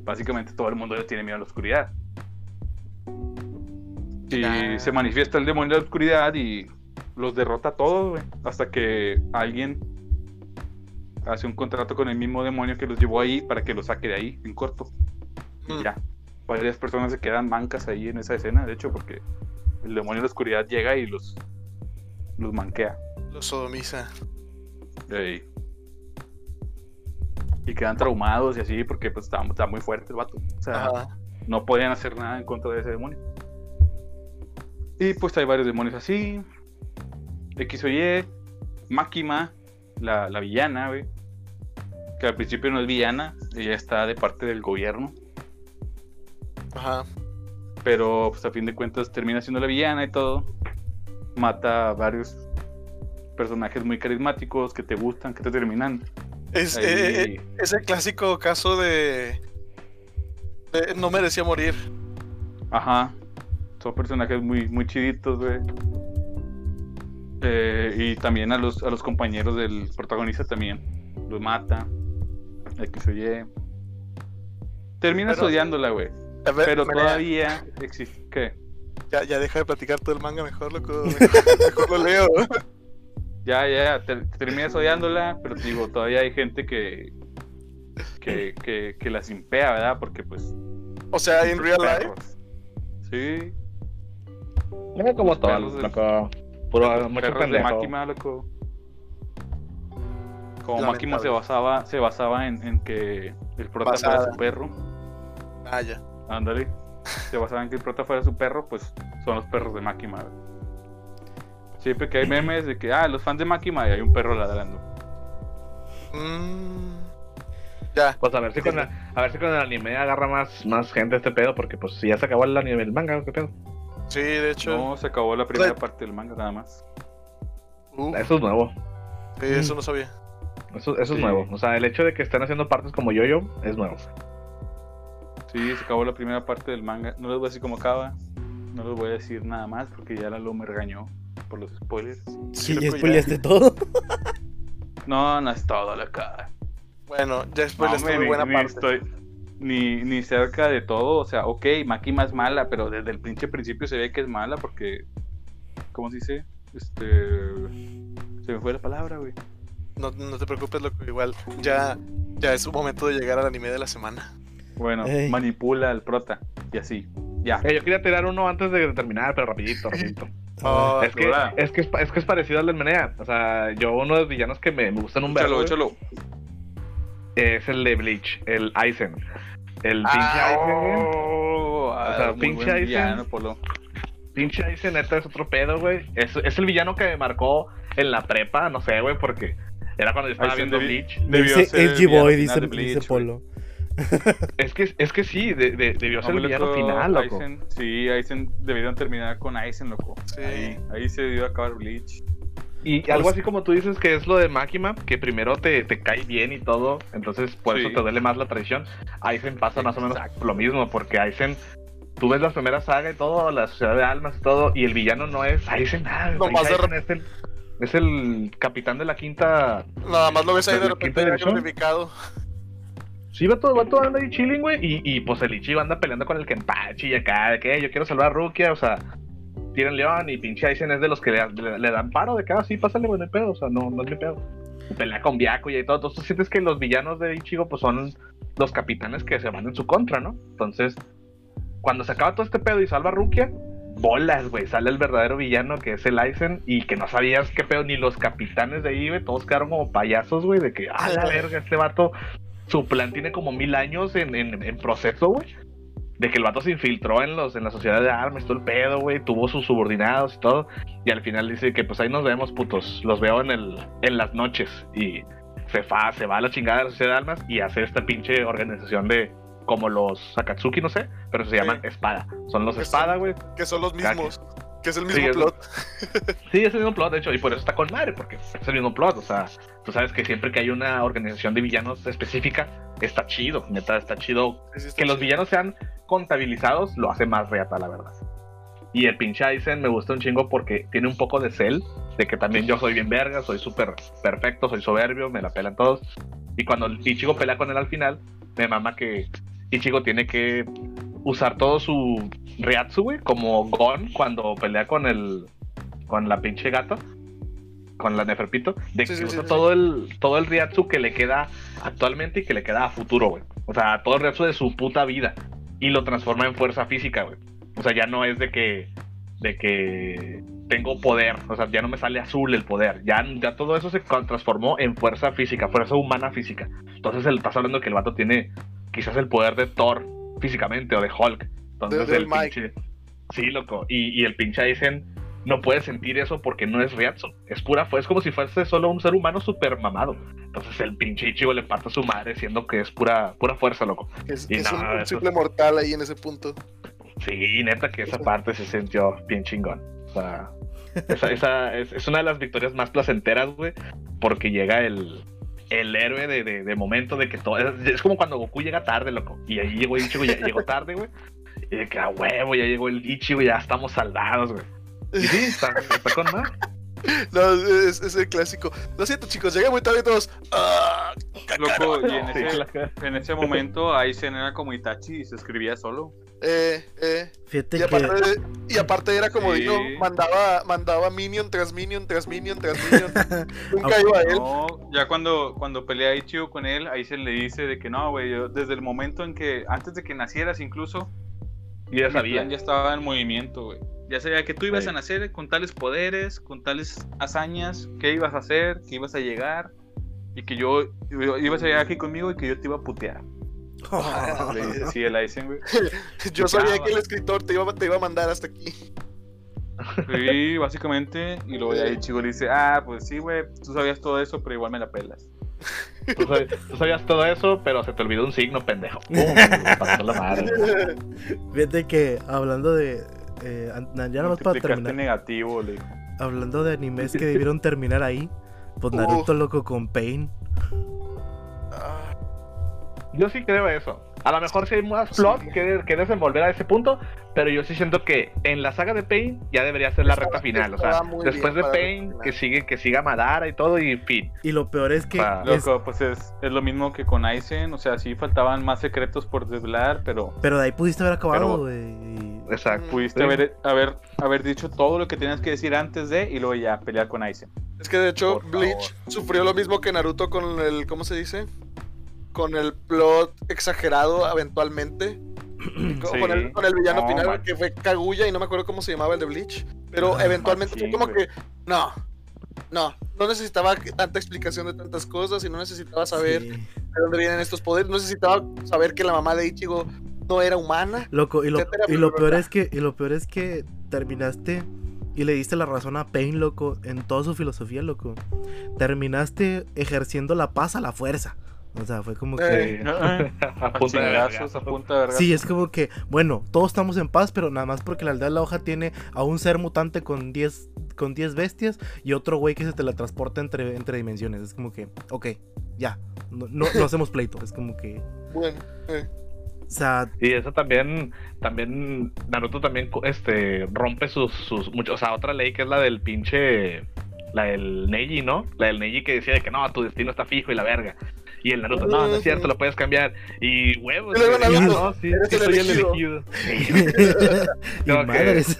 básicamente todo el mundo le tiene miedo a la oscuridad. Y se manifiesta el demonio de la oscuridad y los derrota a todos, güey, hasta que alguien hace un contrato con el mismo demonio que los llevó ahí para que los saque de ahí en corto. Y Mm. ya. Varias personas se quedan mancas ahí en esa escena, de hecho, porque el demonio de la oscuridad llega y los, los manquea. Lo sodomiza. Ey. Y quedan traumados y así, porque pues está, está muy fuerte el vato. O sea, Ajá. no podían hacer nada en contra de ese demonio. Y pues hay varios demonios así. X o Y. Máquima, la, la villana, güey. Que al principio no es villana, ella está de parte del gobierno. Ajá. Pero pues a fin de cuentas termina siendo la villana y todo. Mata a varios personajes muy carismáticos que te gustan, que te terminan. Es, ahí. eh, eh, es el clásico caso de, de No merecía morir. Ajá. Son personajes muy, muy chiditos, güey. Eh, y también a los, a los compañeros del protagonista también. Los mata. X o Y. Terminas Pero- odiándola, güey. A ver, Pero todavía existe. ¿Qué? Ya, ya deja de platicar todo el manga mejor, loco. Mejor, mejor lo leo. Ya, ya, ya. te- terminas odiándola, pero te digo, todavía hay gente que. Que, que, que la simpea, ¿verdad? Porque pues. O sea, en real life. Sí, No como todo, Perros del- loco. Puro, perros de. Máquima, loco. Como. Máquima se basaba, se basaba en, en que el prota fuera Basada. su perro. Ah, ya. Ándale. Se basaba en que el prota fuera su perro, pues son los perros de Máquima. Siempre que hay memes de que, ah, los fans de Máquima y hay un perro ladrando. Mm, ya. Pues a ver si con, la- a ver si con el anime agarra más, más gente este pedo, porque pues si ya se acabó el anime el manga, ¿qué pedo? Sí, de hecho. No, se acabó la primera parte del manga nada más. Uh, Eso es nuevo. sí, eso no sabía. Eso, eso Sí. es nuevo. O sea, el hecho de que estén haciendo partes como yo-yo es nuevo. Sí, se acabó la primera parte del manga. No les voy a decir cómo acaba. No les voy a decir nada más porque ya la Lu me regañó por los spoilers. Sí, ya spoileaste todo. No, no es todo la cara. Bueno, ya después No, muy ni- buena ni parte. estoy- ni, ni cerca de todo. O sea, ok, Makima es mala, pero desde el pinche principio se ve que es mala porque. ¿Cómo se dice? Este. Se me fue la palabra, güey. No, no te preocupes, loco. Igual ya, ya es un momento de llegar al anime de la semana. Bueno, Ey. manipula al prota y así. Ya. Eh, yo quería tirar uno antes de terminar, pero rapidito, rapidito. Oh, es, que, ¿verdad? es, que es, que es parecido al del Menea. O sea, yo uno de los villanos que me, me gustan un verbo Échalo, échalo. es el de Bleach, el Aizen. El pinche Ah, Aizen. Oh, ah, sea, pinche Aizen. villano, Polo. Pinche Aizen, neta, es otro pedo, güey. Es, es el villano que me marcó en la prepa, no sé, güey, porque era cuando yo estaba Aizen viendo debi- Bleach. debió Dice ser el Edgy villano Boy, final dice, dice. Polo. Es que, es que sí, de- de- debió ser el villano final, loco. Aizen, sí, Aizen debieron terminar con Aizen, loco. Sí. Ahí, ahí se debió acabar Bleach. Y Pues- algo así como tú dices que es lo de Máquima, que primero te, te cae bien y todo, entonces por Sí. eso te duele más la traición. Aizen pasa más o menos lo mismo, porque Aizen, tú ves la primera saga y todo, la sociedad de almas y todo, y el villano no es Aizen nada. de Aizen es el, es el capitán de la quinta. Nada más lo ves ahí de ¿Desde repente glorificado. Sí, va todo, va todo anda ahí chilling, güey, y, y pues el Ichigo anda peleando con el Kenpachi y acá, de que yo quiero salvar a Rukia, o sea, tienen León y pinche Aizen es de los que le, le- le dan paro de cada sí, pásale, güey, no hay pedo, o sea, no, no es mi pedo. Pelea con Byakuya y todo, entonces tú sientes que los villanos de Ichigo pues son los capitanes que se van en su contra, ¿no? Entonces, cuando se acaba todo este pedo y salva a Rukia, bolas, güey, sale el verdadero villano que es el Aizen y que no sabías qué pedo, ni los capitanes de ahí, güey, todos quedaron como payasos, güey, de que, ah, la verga, este vato, su plan tiene como mil años en, en, en proceso, güey. de que el vato se infiltró en los en la sociedad de armas, todo el pedo, güey, tuvo sus subordinados y todo, y al final dice que pues ahí nos vemos, putos, los veo en el en las noches y se fa, se va a la chingada de la sociedad de armas y hace esta pinche organización de como los Akatsuki, no sé, pero se llaman Espada. Son los Que Espada, güey. Que son los mismos. Que es el Sí, mismo es- plot. Sí, es el mismo plot, de hecho, y por eso está con madre, porque es el mismo plot. O sea, tú sabes que siempre que hay una organización de villanos específica, está chido, neta, está chido. Sí, sí, está Que los villanos sean contabilizados lo hace más reata, la verdad. Y el pinche Aizen me gusta un chingo porque tiene un poco de cel, de que también yo soy bien verga, soy súper perfecto, soy soberbio, me la pelan todos. Y cuando Ichigo pelea con él al final, me mama que Ichigo tiene que usar todo su Reatsu, güey, como Gon cuando pelea con el con la pinche gata, con la Neferpito, de Sí, que sí, usa sí, todo el todo el Reatsu que le queda actualmente y que le queda a futuro, güey. O sea, todo el Reatsu de su puta vida y lo transforma en fuerza física, güey. O sea, ya no es de que de que tengo poder, o sea, ya no me sale azul el poder, ya, ya todo eso se transformó en fuerza física, fuerza humana física. Entonces el, estás hablando que el vato tiene quizás el poder de Thor físicamente o de Hulk. Entonces del el Mike. pinche... Sí, loco. Y, y el pinche Aizen no puede sentir eso porque no es Ryatsu. Es pura fue es como si fuese solo un ser humano super mamado. Entonces el pinche Ichigo le parte a su madre siendo que es pura, pura fuerza, loco. Es, y es un, simple mortal ahí en ese punto. Sí, neta que esa parte se sintió bien chingón. O sea, esa, esa es, es una de las victorias más placenteras, güey, porque llega el, el héroe de, de, de momento de que todo... Es, es como cuando Goku llega tarde, loco. Y ahí llegó Ichigo, ya llegó tarde, güey. Y de que a huevo, ya llegó el Ichigo, ya estamos saldados, güey. Y sí, está, está con más. No, es, es el clásico. Lo siento, chicos, llegué muy tarde y todos. ¡Ah! Loco, y en ese, en ese momento Aizen era como Itachi y se escribía solo. Eh, eh. Fíjate Y que. aparte, y aparte era como Sí. digo, mandaba, mandaba minion tras minion tras minion tras minion. Nunca iba a él. No, ya cuando, cuando pelea Ichigo con él, Aizen le dice de que no, güey, yo desde el momento en que, antes de que nacieras incluso, Y ya mi sabía. plan ya estaba en movimiento, güey. Ya sabía que tú ibas Sí. a nacer con tales poderes, con tales hazañas, qué ibas a hacer, que ibas a llegar, y que yo, yo- ibas a llegar aquí conmigo y que yo te iba a putear. Le decía el Aizen, güey. Yo sabía que el escritor te iba, te iba a mandar hasta aquí. Sí, básicamente. Y luego ya Ichigo le dice, ah, pues sí, güey, tú sabías todo eso, pero igual me la pelas. Tú, sabías, tú sabías todo eso, pero se te olvidó un signo, pendejo. ¡Pum! Pasó la madre. Fíjate que hablando de. eh, ya nada más para terminar. negativo, le dijo. Hablando de animes que debieron terminar ahí. Pues Uh. Naruto loco con Pain. Yo sí creo eso. A lo mejor sí hay más plot Sí. que, que desenvolver a ese punto, pero yo sí siento que en la saga de Pain ya debería ser la Estaba- recta final. O sea, después de Pain, que sigue, que siga Madara y todo, y fin. Y lo peor es que. Ah. es- Loco, pues es, es lo mismo que con Aizen, o sea, sí faltaban más secretos por desvelar, pero pero de ahí pudiste haber acabado, güey. Exacto. pudiste Sí. haber, haber, haber dicho todo lo que tenías que decir antes de y luego ya pelear con Aizen. Es que de hecho, Por Bleach sufrió lo mismo que Naruto con el. ¿Cómo se dice? Con el plot exagerado eventualmente. Sí. con, el, con el villano No, final man. que fue Kaguya y no me acuerdo cómo se llamaba el de Bleach. Pero Ah, eventualmente fue como güey. que. No. No. No necesitaba tanta explicación de tantas cosas y no necesitaba saber Sí. de dónde vienen estos poderes. No necesitaba saber que la mamá de Ichigo no era humana. Loco, y lo, etcétera, y lo peor es que, y lo peor es que terminaste y le diste la razón a Pain, loco, en toda su filosofía, loco. Terminaste ejerciendo la paz a la fuerza. O sea, fue como que. Eh, a punta de chingazos, vergazo. a punta de verga. Sí, es como que, bueno, todos estamos en paz, pero nada más porque la aldea de la hoja tiene a un ser mutante con 10 con 10 bestias y otro güey que se teletransporta entre, entre dimensiones. Es como que, ok, ya, no, no, no hacemos pleito. Es como que, Bueno. eh. o sea, Y eso también, también, Naruto también este, rompe sus, sus, muchos, o sea, otra ley que es la del pinche, la del Neji, ¿no? La del Neji que decía de que no, tu destino está fijo y la verga. Y el Naruto, no, no es cierto, lo puedes cambiar. Y huevos, Y luego güey, Naruto, no, sí, eres sí el soy el elegido. que- madres.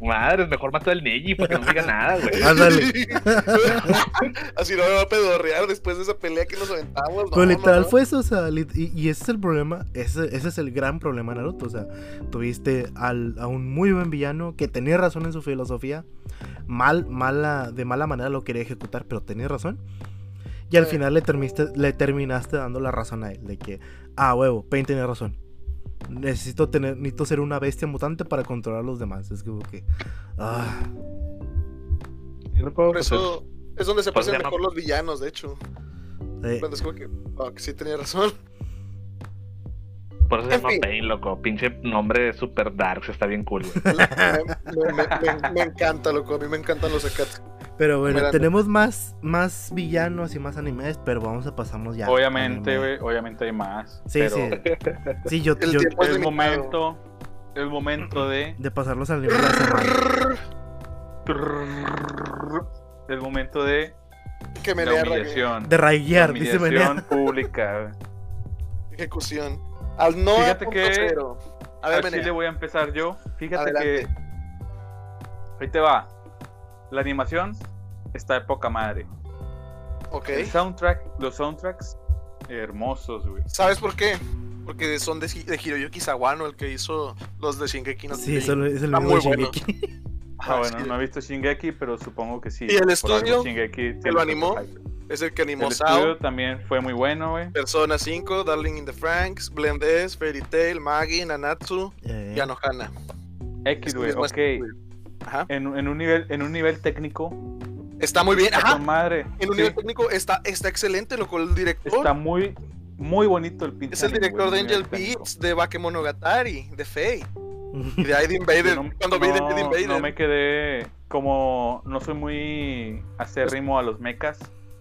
Madres, mejor mato al Neji para que no diga nada, güey. Ándale. Así no me va a pedorrear después de esa pelea que nos aventamos. No, Pero literal no, no. fue eso, o sea, y, y ese es el problema, ese, ese es el gran problema de Naruto, o sea, tuviste al- a un muy buen villano que tenía razón en su filosofía, mal, mala, de mala manera lo quería ejecutar, pero tenía razón, y al Sí. final le terminaste, le terminaste dando la razón a él, de que, ah, huevo, Pain tenía razón, necesito tener, necesito ser una bestia mutante para controlar a los demás. Es como que. Ah. Yo no puedo Por eso es donde se se pasan mejor los villanos, de hecho. eh, Cuando es como que, ah, que sí tenía razón. Por eso se En llama fin. Pain, loco. Pinche nombre super dark, está bien cool, me, me- me- me encanta, loco. A mí me encantan los Akatsuki. Pero bueno, Mira, tenemos más, más villanos y más animes, pero vamos a pasarnos ya. obviamente, anime. güey, obviamente hay más. Sí, pero sí. Sí, yo, El yo- es el momento, el momento de, de pasarlos al nivel de la semana. el momento de Que me la lea humillación, De rayar, dice humillación Menea. pública. ejecución. Al no Fíjate que- cero. A ver, Al Menea. chile voy a empezar yo. Fíjate Adelante. que ahí te va. La animación está de poca madre. Ok. El soundtrack, los soundtracks hermosos, güey. ¿Sabes por qué? Porque son de, de Hiroyuki Sawano, el que hizo los de Shingeki no Sí, Kyojin. eso es el mismo de bueno. Shingeki. Ah, bueno, sí. no he visto Shingeki, pero supongo que sí. ¿Y el estudio Shingeki lo animó? Es el que animó El Sao, estudio también fue muy bueno, güey. Persona 5, Darling in the Franks, Blend S, Fairy Tail, Magi, Nanatsu y Anohana. X, güey, ok. estudio. Ajá. En, en un nivel, en un nivel técnico, Está muy bien. está Ajá. madre. En un Sí, nivel técnico está, está excelente, loco. El director está muy, muy bonito el pinche. es el director güey, de Angel. Beats, de Bakemonogatari, de Faye y de Id Invader. No- Cuando vi de no- Id Invader. No me quedé como no soy muy acérrimo a los mechas,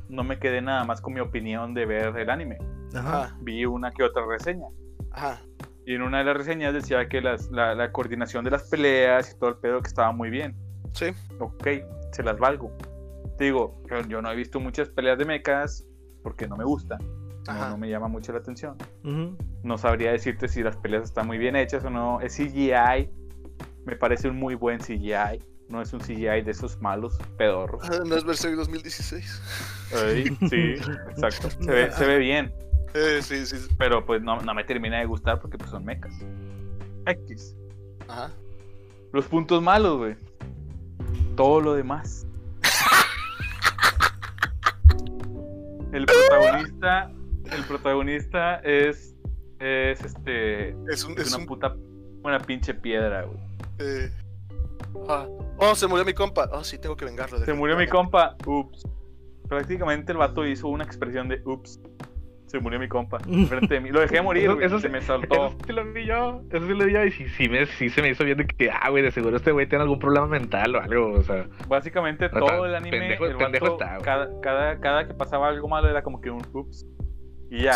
no me quedé nada más con mi opinión de ver el anime. Ajá, Vi una que otra reseña. ajá. Y en una de las reseñas decía que las- la, la coordinación de las peleas y todo el pedo que estaba muy bien. Sí. Ok, se las valgo. Te digo, yo, yo no he visto muchas peleas de mechas porque no me gustan. No, me llama mucho la atención. No sabría decirte si las peleas están muy bien hechas o no. Es CGI. Me parece un muy buen CGI. No es un CGI de esos malos pedorros. No es Berserk 2016. Ay, sí, exacto. Se ve, se ve bien. Eh, sí, sí. Pero pues no, no me termina de gustar porque pues son mechas. X. Ajá. Los puntos malos, güey. Todo lo demás. El protagonista. El protagonista es. Es este. Es un. Es Es una un puta. Una pinche piedra, güey. eh, ah. Oh, se murió mi compa. Oh, sí, tengo que vengarlo. Se murió mi compa. Ups. Prácticamente el vato hizo una expresión de ups. Se murió mi compa. Enfrente de mí. Lo dejé morir, Eso- güey. eso Se me saltó. Eso sí lo vi yo. Eso sí lo vi yo. Y sí, sí, me, sí se me hizo bien de que, ah, güey, de seguro este güey tiene algún problema mental o algo. O sea, Básicamente todo el anime, pendejo- el pendejo vato, está, cada, cada, cada que pasaba algo malo era como que un ups. Y ya.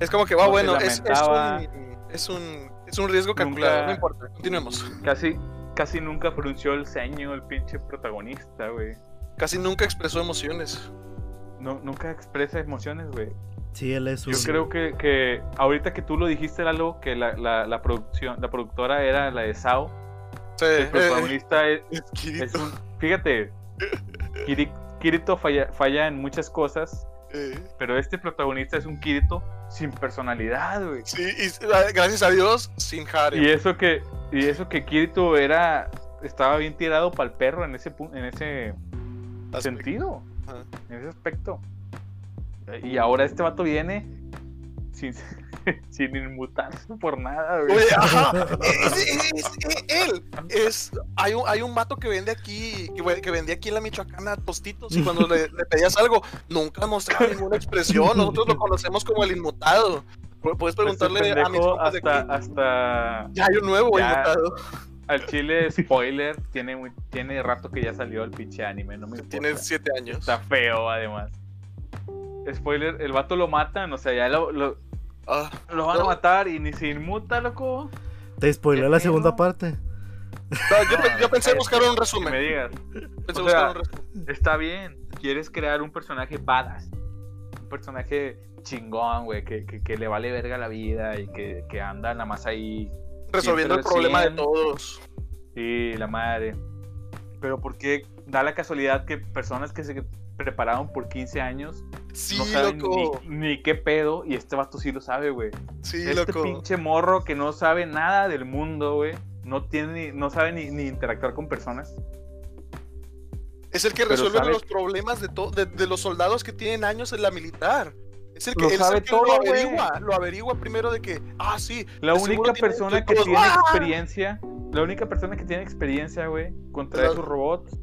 Es como que va, No bueno, es, es, un, es, un, es un riesgo calculado. Nunca- No importa, continuemos. Casi, casi nunca frunció el ceño el pinche protagonista, güey. Casi nunca expresó emociones. No, nunca expresa emociones, güey. Sí, él es un. Yo creo que, que ahorita que tú lo dijiste, Lalo, que la, la, la producción, la productora era la de Sao. Sí, El eh, protagonista es, es Kirito, es un. Fíjate, Kiri- Kirito falla, falla en muchas cosas, eh, pero este protagonista es un Kirito sin personalidad, güey. sí, y gracias a Dios, sin harem. Y eso que, y eso que Kirito era. Estaba bien tirado para el perro en ese en ese Aspecto. sentido. Ajá. En ese aspecto. Y ahora este vato viene sin, sin inmutarse por nada, güey. Oye, ajá, es, es- es- él es, hay un, hay un vato que vende aquí, que, ve- que vendía aquí en la Michoacana tostitos y cuando le, le pedías algo, nunca mostraba ninguna expresión, nosotros lo conocemos como el inmutado. Pu- Puedes preguntarle a mis compas de hasta, aquí. hasta Ya hay un nuevo Ya. inmutado. al chile spoiler tiene muy- tiene rato que ya salió el pinche anime, no me importa. Tiene siete años. Está feo además. Spoiler, el vato lo matan, o sea, ya lo, lo, Ah, lo van a matar y ni se inmuta, loco. Te spoilé ¿Qué la segunda parte. no, yo, yo pensé buscar un Que me resumen. digas. Pensé o buscar sea, un resumen. Está bien, quieres crear un personaje badass. Un personaje chingón, güey, que, que, que le vale verga la vida y que, que anda nada más ahí. Resolviendo el problema de 100. todos. Y la madre. Pero ¿por qué da la casualidad que personas que se prepararon por 15 años Sí, no saben loco. ni, ni qué pedo y este vato sí lo sabe, güey? Sí, este loco. pinche morro que no sabe nada del mundo, güey. No tiene ni- no sabe ni, ni interactuar con personas. Es el que resuelve sabe- los problemas de, de, de los soldados que tienen años en la militar. Es el que, Lo sabe el que todo, lo averigua, lo averigua primero de que, ah, sí. La única persona que tiene ¡ah! experiencia, la única persona que tiene experiencia, güey, contra esos robots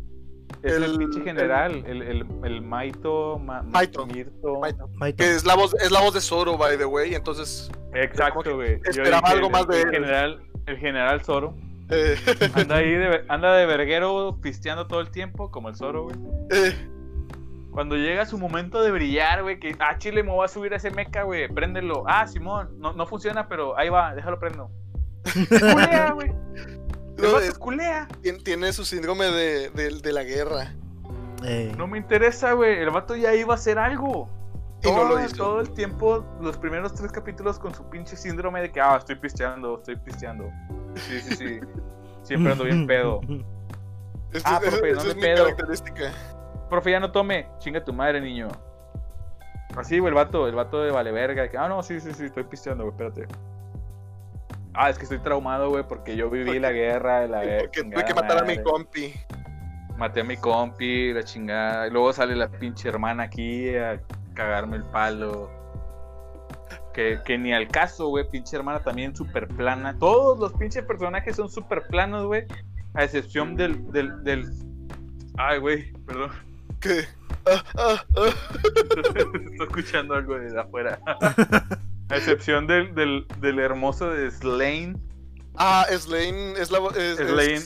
es el, el- pinche general, el, el, el Maito, Ma- Maito. Mirto. Maito. Maito. Que es la voz, es la voz de Zoro, by the way, entonces, Exacto, güey. Esperaba dije, algo el- más de el él. general, el general Zoro. eh, Anda ahí, de, anda de verguero pisteando todo el tiempo, como el Zoro, güey. eh, Cuando llega su momento de brillar, güey, que, ah, Chile, me voy a subir a ese mecha, güey, préndelo. Ah, Simón, no, no funciona, pero ahí va, déjalo prendo. Culea, güey. El no, vato es- culea. tien- tiene su síndrome de, de- de la guerra. Eh, No me interesa, güey. El vato ya iba a hacer algo. Y no lo Todo- hizo. Todo el tiempo, los primeros tres capítulos con su pinche síndrome de que, ah, estoy pisteando, estoy pisteando. Sí, sí, sí. Siempre ando bien pedo. Esta Ah, profe, esa ¿dónde es mi pedo? característica. Profe, ya no tome. Chinga tu madre, niño. Así, güey, el vato, el vato de vale verga. que, ah, no, sí, sí, sí, estoy pisteando, güey, espérate. Ah, es que estoy traumado, güey, porque yo viví Porque- la guerra, la guerra. Porque tuve que matar a mi compi. Maté a mi compi, la chingada. Y luego sale la pinche hermana aquí a cagarme el palo. Que, que ni al caso, güey. Pinche hermana también súper plana. Todos los pinches personajes son súper planos, güey. A excepción del, del, del... Ay, güey, perdón. Que. ah, ah, ah. Estoy escuchando algo de afuera. A excepción del, del, del hermoso de Slane. Ah, Slane es la es, es- Slane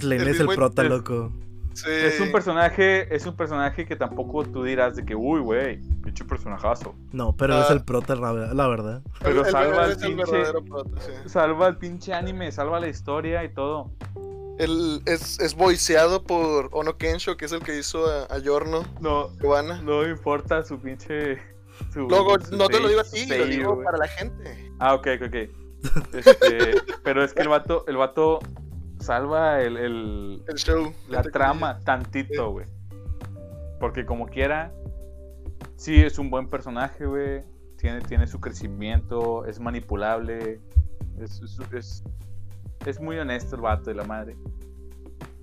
Slane el es el prota, es- loco. sí. es un personaje, es un personaje que tampoco tú dirás de que, uy, güey, pinche personajazo. No, pero es Ah. el prota, la, verdad. Pero El- el- salva él al es el pinche- verdadero prota, sí. Salva el pinche anime, salva la historia y todo. Él es, es voiceado por Ono Kensho, que es el que hizo a, a Yorno, No, Cubana. no importa su pinche. Su, Luego, su no te lo digo a ti, lo digo para la gente. Ah, ok, ok, ok. Este, pero es que el vato, el vato salva el, el- El show. la trama tantito, güey. Porque como quiera, sí es un buen personaje, güey. Tiene, tiene su crecimiento, es manipulable. Es, es, es, es muy honesto el vato de la madre.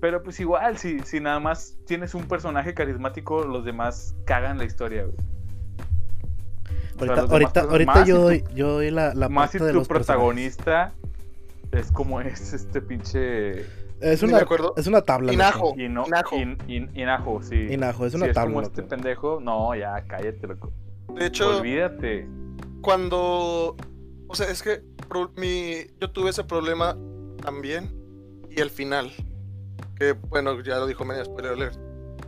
Pero pues igual, si, si nada más tienes un personaje carismático, los demás cagan la historia, güey. Ahorita, ahorita, ahorita más yo si tu- doy, yo doy la, la Más si de tu los personajes. protagonista es como es este pinche Es una, es una tabla. Inajo. Hino- Inajo. In- In- Inajo, sí. Inajo, es Si una es tabla. como este loco. pendejo, no, ya, cállate, loco. De hecho, Olvídate. cuando. O sea, es que pro- mi, yo tuve ese problema también. Y al final. Que bueno, ya lo dijo media spoiler alert.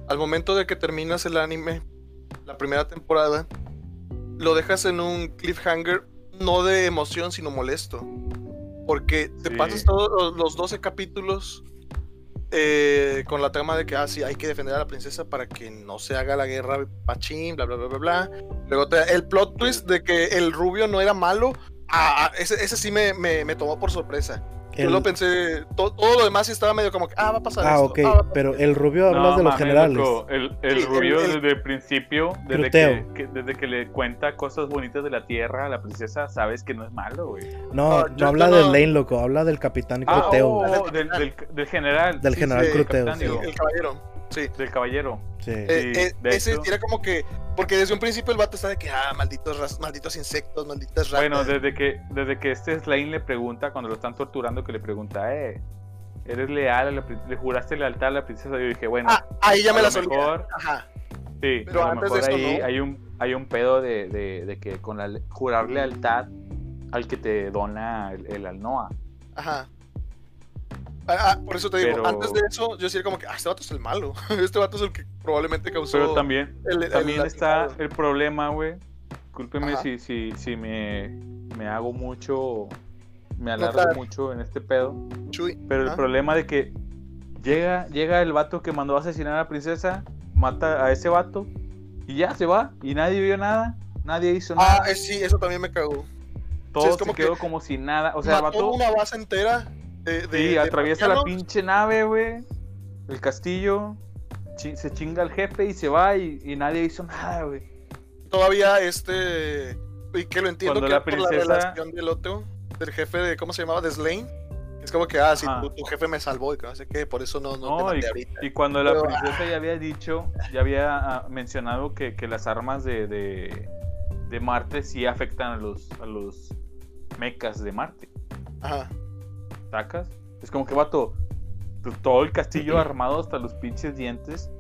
Al momento de que terminas el anime, la primera temporada, lo dejas en un cliffhanger, no de emoción, sino molesto. Porque te Sí. pasas todos los- los 12 capítulos eh, con la trama de que, ah, sí, hay que defender a la princesa para que no se haga la guerra pachín, bla, bla, bla, bla, bla. Luego te- el plot twist de que el rubio no era malo, ah, ah, ese, ese sí me, me, me tomó por sorpresa. Yo El- lo pensé, to- todo lo demás sí estaba medio como que, ah, va a pasar Ah, esto. ok, ah, pero esto". el rubio hablas No, de los generales. loco, El, el Sí, rubio el- desde el principio, desde Cruteo. que, que- desde que le cuenta cosas bonitas de la tierra a la princesa, sabes que no es malo, güey. No, No, no yo- habla yo de no- Lane, loco, habla del capitán Ah, Cruteo. oh, güey. del, del, del general. Del general sí, Cruteo, capitán, sí. digo, El caballero, sí. Del caballero. Sí. Eh, Sí, eh, de ese hecho. era como que, porque desde un principio el vato está de que, ah, malditos, malditos insectos, malditas ratas. Bueno, desde que, desde que este Slane le pregunta, cuando lo están torturando, que le pregunta, eh, ¿eres leal? a la ¿Le juraste lealtad a la princesa? Yo dije, bueno, Ah, ahí ya me lo la mejor- Ajá. sí, pero a lo antes de mejor eso, ahí no. hay, un, hay un pedo de, de- de que con la jurar lealtad al que te dona el, el Alnoa. Ajá. Ah, ah, por eso te digo, Pero- antes de eso, yo decía como que, ah, este vato es el malo. Este vato es el que probablemente causó. Pero también, el- el también está atentado. el problema, güey. Discúlpeme si, si, si me, me hago mucho, me alargo Notar. mucho en este pedo. Chuy. Pero el problema de que llega, llega el vato que mandó a asesinar a la princesa, mata a ese vato y ya se va. Y nadie vio nada, nadie hizo Ah, nada. eh, sí, eso también me cagó. todo es se como que quedó como si nada. O sea, el Mató vato una base entera de. de sí, de atraviesa la pinche nave, güey. El castillo. chi- se chinga al jefe y se va y, y nadie hizo nada, güey. Todavía este. Y que lo entiendo Cuando que la era por la princesa- relación del otro, del jefe de. ¿Cómo se llamaba? De Slane. Es como que, ah, sí, Ajá. tu, tu jefe me salvó y que no sé qué, por eso no, no, te ahorita. Y cuando la princesa ya había dicho, ya había ah, mencionado que, que las armas de, de, de Marte sí afectan a los, a los mechas de Marte. Ajá. ¿Sacas? Es como que, vato, t- todo el castillo armado hasta los pinches dientes.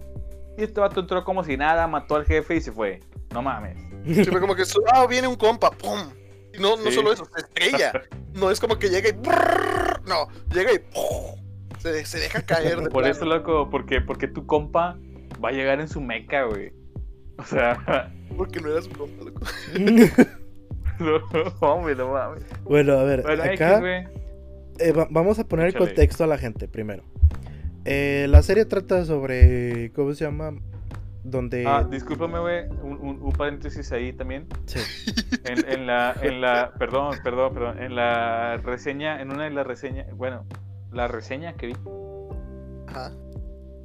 Y este vato entró como si nada, mató al jefe y se fue. No mames. Sí, fue como que, ah, viene un compa, ¡pum! Y no, no Sí. solo eso, se estrella. No es como que llega y. brrr, No, llega y. ¡pum! Se, se deja caer. de Por plano. eso, loco, porque, porque tu compa va a llegar en su meca, güey. O sea, Porque no era su compa, loco. no, hombre, no mames. bueno, a ver, Bueno, acá X, güey. Eh, va- vamos a poner el contexto a la gente primero. Eh, la serie trata sobre, ¿cómo se llama? Donde... Ah, discúlpame, güey, un, un- un paréntesis ahí también. sí. En, en la, en la, perdón, perdón, perdón, en la reseña, en una de las reseñas, bueno, la reseña que vi, Ajá.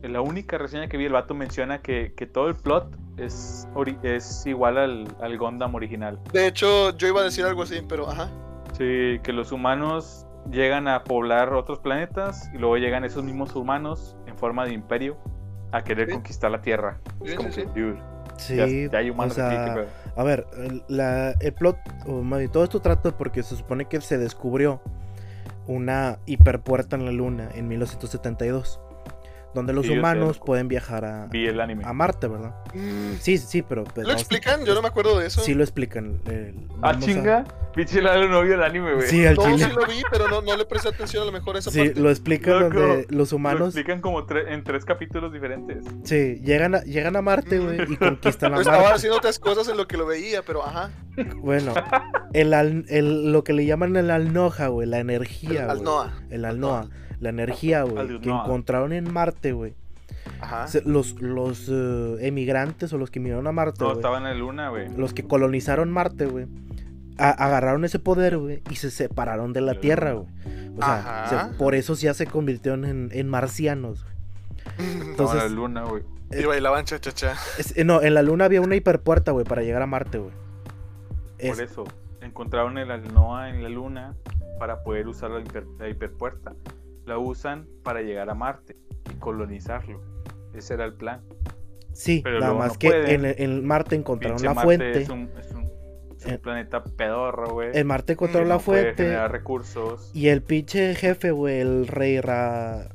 en la única reseña que vi, el vato menciona que, que todo el plot es, ori- es igual al, al Gundam original. De hecho, yo iba a decir algo así, pero ajá. Sí, que los humanos llegan a poblar otros planetas y luego llegan esos mismos humanos en forma de imperio a querer Sí. conquistar la Tierra. Sí, Es como sí, que, sí. dude, Sí, ya, ya hay humanos o sea, aquí, qué pedo. A ver, el, la- el plot, todo esto trata porque se supone que se descubrió una hiperpuerta en la luna en 1972, donde los Sí, yo sé, humanos pueden viajar a, Vi el anime. a Marte, ¿verdad? Mm, Sí, sí, pero... pues, ¿Lo a- explican? Yo no me acuerdo de eso. Sí lo explican. el- Ah, a- chinga. Pinche Lalo no vio el anime, güey. Sí, al No, chile. sí lo vi, pero no, no le presté atención a lo mejor a esa Sí, parte. lo explican donde los Lo humanos... explican como tre- en tres capítulos diferentes. Sí, llegan a, llegan a Marte, güey, y conquistan a estaba Marte. haciendo otras cosas en lo que lo veía, pero ajá. Bueno, el, al- el- lo que le llaman el alnoja, güey, la energía, Al güey. Noah. El alnoa, la energía, güey, que encontraron en Marte, güey. Ajá. Los, los eh, emigrantes o los que emigraron a Marte, No, güey, estaba en la luna, güey. los que colonizaron Marte, güey, agarraron ese poder, güey, y se separaron de la Tierra, güey. O sea, se- por eso ya se convirtieron en, en marcianos. güey. En la luna, güey. Y bailaban cha cha cha. es- eh, no, en la Luna había una hiperpuerta, güey, para llegar a Marte, güey. Es- Por eso, encontraron el Alnoa en la luna para poder usar la, hiper- la hiperpuerta. La usan para llegar a Marte y colonizarlo. Ese era el plan. sí, pero nada más no que en, en Marte encontraron Pinche la Marte fuente. Es un, es un- es un Eh, planeta pedorro, güey. En Marte que encontraron la no fuente. recursos. Y el pinche jefe, güey, el rey Ra...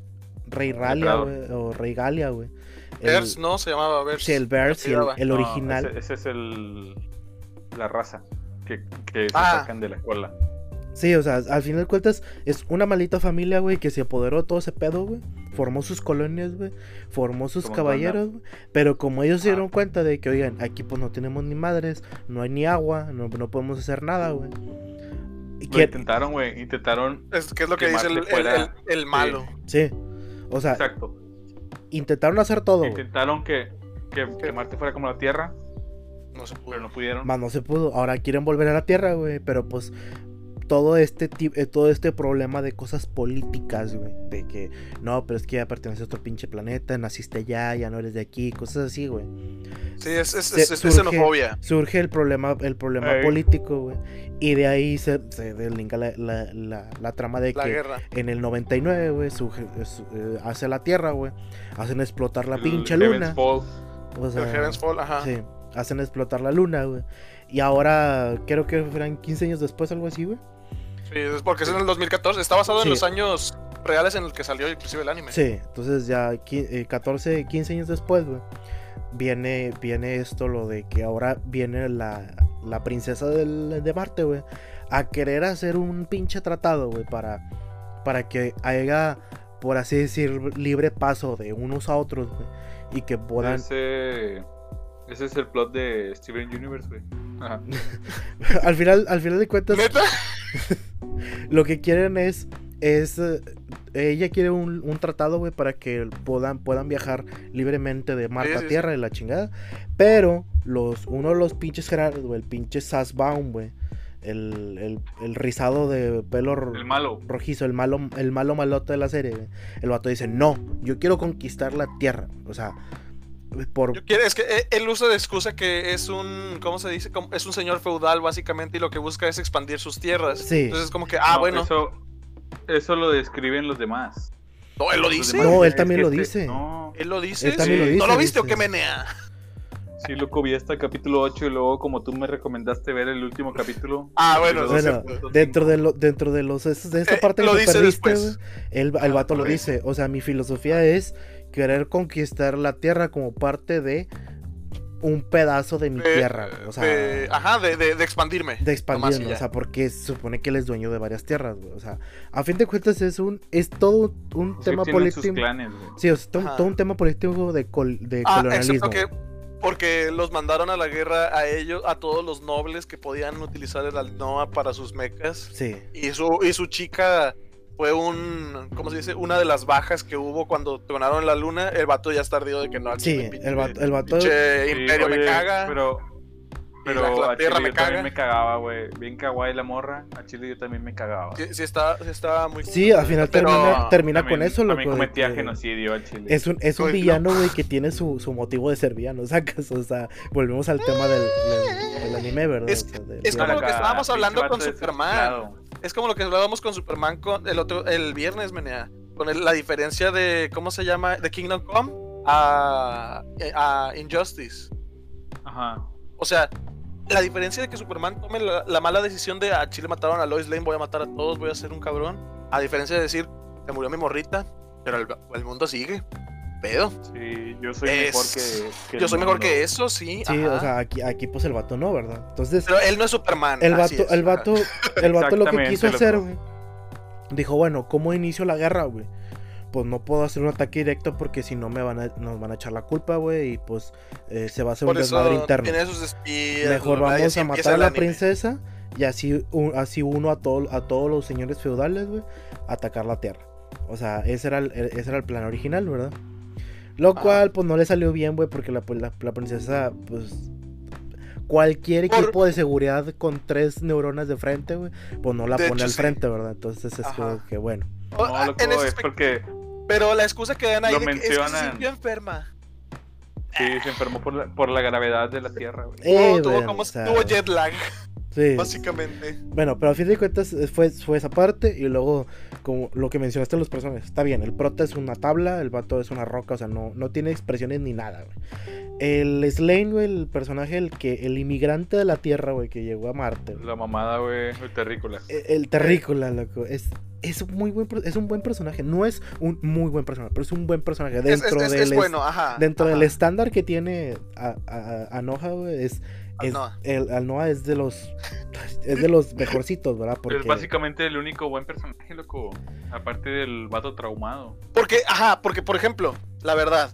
Rey Ralia, güey, o Rey Galia, güey. El- Bers, no, se llamaba Bers. Sí, el Bears el, el No, original. Ese, ese es el. La raza que, que se Ah. sacan de la cola. Sí, o sea, al final de cuentas es una maldita familia, güey, que se apoderó de todo ese pedo, güey. Formó sus colonias, güey. Formó sus Como caballeros, güey. Pero como ellos se Ah. dieron cuenta de que, oigan, aquí pues no tenemos ni madres, no hay ni agua, no, no podemos hacer nada, güey. Que- intentaron, güey. Intentaron. Es que es lo que Que dice el, Marte el- fuera- el- el malo. Sí. O sea, Exacto. intentaron hacer todo. Intentaron que, que, que Marte fuera como la Tierra, No se pudo. pero no pudieron. Más no se pudo. Ahora quieren volver a la Tierra, güey. Pero pues todo este eh, todo este problema de cosas políticas, güey. De que no, pero es que ya perteneces a otro pinche planeta, naciste allá, ya no eres de aquí, cosas así, güey. Sí, es, es, Se- es- es surge- xenofobia. Surge el problema, el problema político, güey. Y de ahí se, se deslinga la, la, la- la trama de La que guerra. en el 99, güey, surge- es- eh, hace la Tierra, güey. Hacen explotar la pinche luna. Fall. O sea, el Fall, ajá. Sí, hacen explotar la luna, güey. Y ahora, creo que fueran 15 años después, algo así, güey. Sí, es porque es en el 2014. Está basado Sí. en los años reales en el que salió inclusive el anime. Sí, entonces ya qui- eh, 14, 15 años después, güey. Viene, viene esto, lo de que ahora viene la, la princesa del, de Marte, güey. A querer hacer un pinche tratado, güey, para, para que haya, por así decir, libre paso de unos a otros, güey. Y que puedan... Ese, ese es el plot de Steven Universe, güey. Ajá. al, final, al final de cuentas, ¿Neta? lo que quieren es es eh, ella quiere un, un tratado güey para que puedan puedan viajar libremente de Marte Sí, a sí, Tierra y la chingada pero los uno de los pinches generales güey el pinche Sassbaum güey el, el, el rizado de pelo El malo. rojizo el malo el malo malote de la serie güey. el vato dice no yo quiero conquistar la Tierra o sea por Yo quiero, es que eh, él usa de excusa que es un, ¿cómo se dice? Es un señor feudal básicamente y lo que busca es expandir sus tierras. Sí. Entonces es como que, ah, No, bueno. Eso, eso lo describen los demás. No, él lo dice. No, él también es lo dice. No. Él lo dice. Él también lo ¿No dice, lo viste o qué menea? Sí, loco, vi hasta el capítulo 8 y luego como tú me recomendaste ver el último capítulo. Ah, bueno, Bueno, dentro de, lo, dentro de los de esta Eh, parte lo que dice perdiste, después. el, el vato lo dice. O sea, mi filosofía es querer conquistar la tierra como parte de un pedazo de mi De- tierra. O sea, de- ajá, de, de- de expandirme. de ya. o sea, porque se supone que él es dueño de varias tierras, güey. O sea, a fin de cuentas es un es todo un tema político. Sí, o sea, todo, todo un tema político de, col- de Ah, colonialismo. excepto que porque los mandaron a la guerra a ellos, a todos los nobles que podían utilizar el Alnoa para sus mecas. Sí. Y su, y su chica fue un, ¿cómo se dice? Una de las bajas que hubo cuando tronaron la luna. El vato ya está ardido de que no, al Sí, el vato, el vato pinche Sí, imperio me oye, caga. Pero, pero la a Chile me yo también caga. me cagaba, güey. Bien kawaii la morra. A Chile yo también me cagaba. Sí, sí está, sí está muy Sí, al final pero- termina, termina con También- eso, loco. También cometía que genocidio al Chile. Es un, es un villano, güey, que tiene su, su motivo de ser villano, ¿sacas? O sea, volvemos al tema del, del, del anime, ¿verdad? Es- O sea, del- es como lo que estábamos hablando con Superman. Es como lo que hablábamos con Superman con el otro el viernes, menea. Con el- la diferencia de ¿cómo se llama? de Kingdom Come a, a Injustice. Ajá. O sea, la diferencia de que Superman tome la, la mala decisión de a Chile mataron a Lois Lane, voy a matar a todos, voy a ser un cabrón. A diferencia de decir, se murió mi morrita, pero el, el mundo sigue. Pedo. Sí, yo soy Es- mejor que, que Yo soy mejor mundo. que eso, sí. Sí, ajá. o sea, aquí, aquí pues el vato no, ¿verdad? Entonces, Pero él no es Superman. el así vato, es, el ajá. vato, el vato lo que quiso hacer, güey. Dijo, bueno, ¿cómo inicio la guerra, güey? Pues no puedo hacer un ataque directo porque si no me van a, nos van a echar la culpa, güey, y pues eh, se va a hacer Por un eso desmadre interno. tiene sus espías. Mejor vamos a matar a la anime. princesa y así, un- así uno a, todo, a todos los señores feudales, güey, atacar la tierra. O sea, ese era el, ese era el plan original, ¿verdad? Lo Ajá. cual, pues no le salió bien, güey, porque la, la, la princesa, pues... Cualquier Por- equipo de seguridad con tres neuronas de frente, güey, pues no la De pone hecho, al sí. frente, ¿verdad? Entonces es Ajá. como que, bueno. O- No, ah, loco, en es porque Pero la excusa que dan ahí Lo de que es que se sintió enferma. sí, se enfermó por la, por la gravedad de la Tierra, güey. Eh, tuvo, tuvo bueno, como- tuvo jet lag, sí. básicamente. Bueno, pero a fin de cuentas eh, fue, fue esa parte y luego como lo que mencionaste los personajes. Está bien, el prota es una tabla, el vato es una roca, o sea, no, no tiene expresiones ni nada, güey. El Slane, güey, el personaje, el que, el inmigrante de la Tierra, güey, que llegó a Marte. güey. La mamada, güey, el terrícola. El, el terrícola, loco. Es, es un muy buen es un buen personaje. No es un muy buen personaje, pero es un buen personaje. Es, Dentro es- es- del es es- bueno, ajá. dentro ajá. del estándar que tiene a, a, a es, es Alnoa. el Alnoa es de los es de los mejorcitos, ¿verdad? Porque Es básicamente el único buen personaje, loco. Aparte del vato traumado. Porque, ajá, porque por ejemplo, la verdad,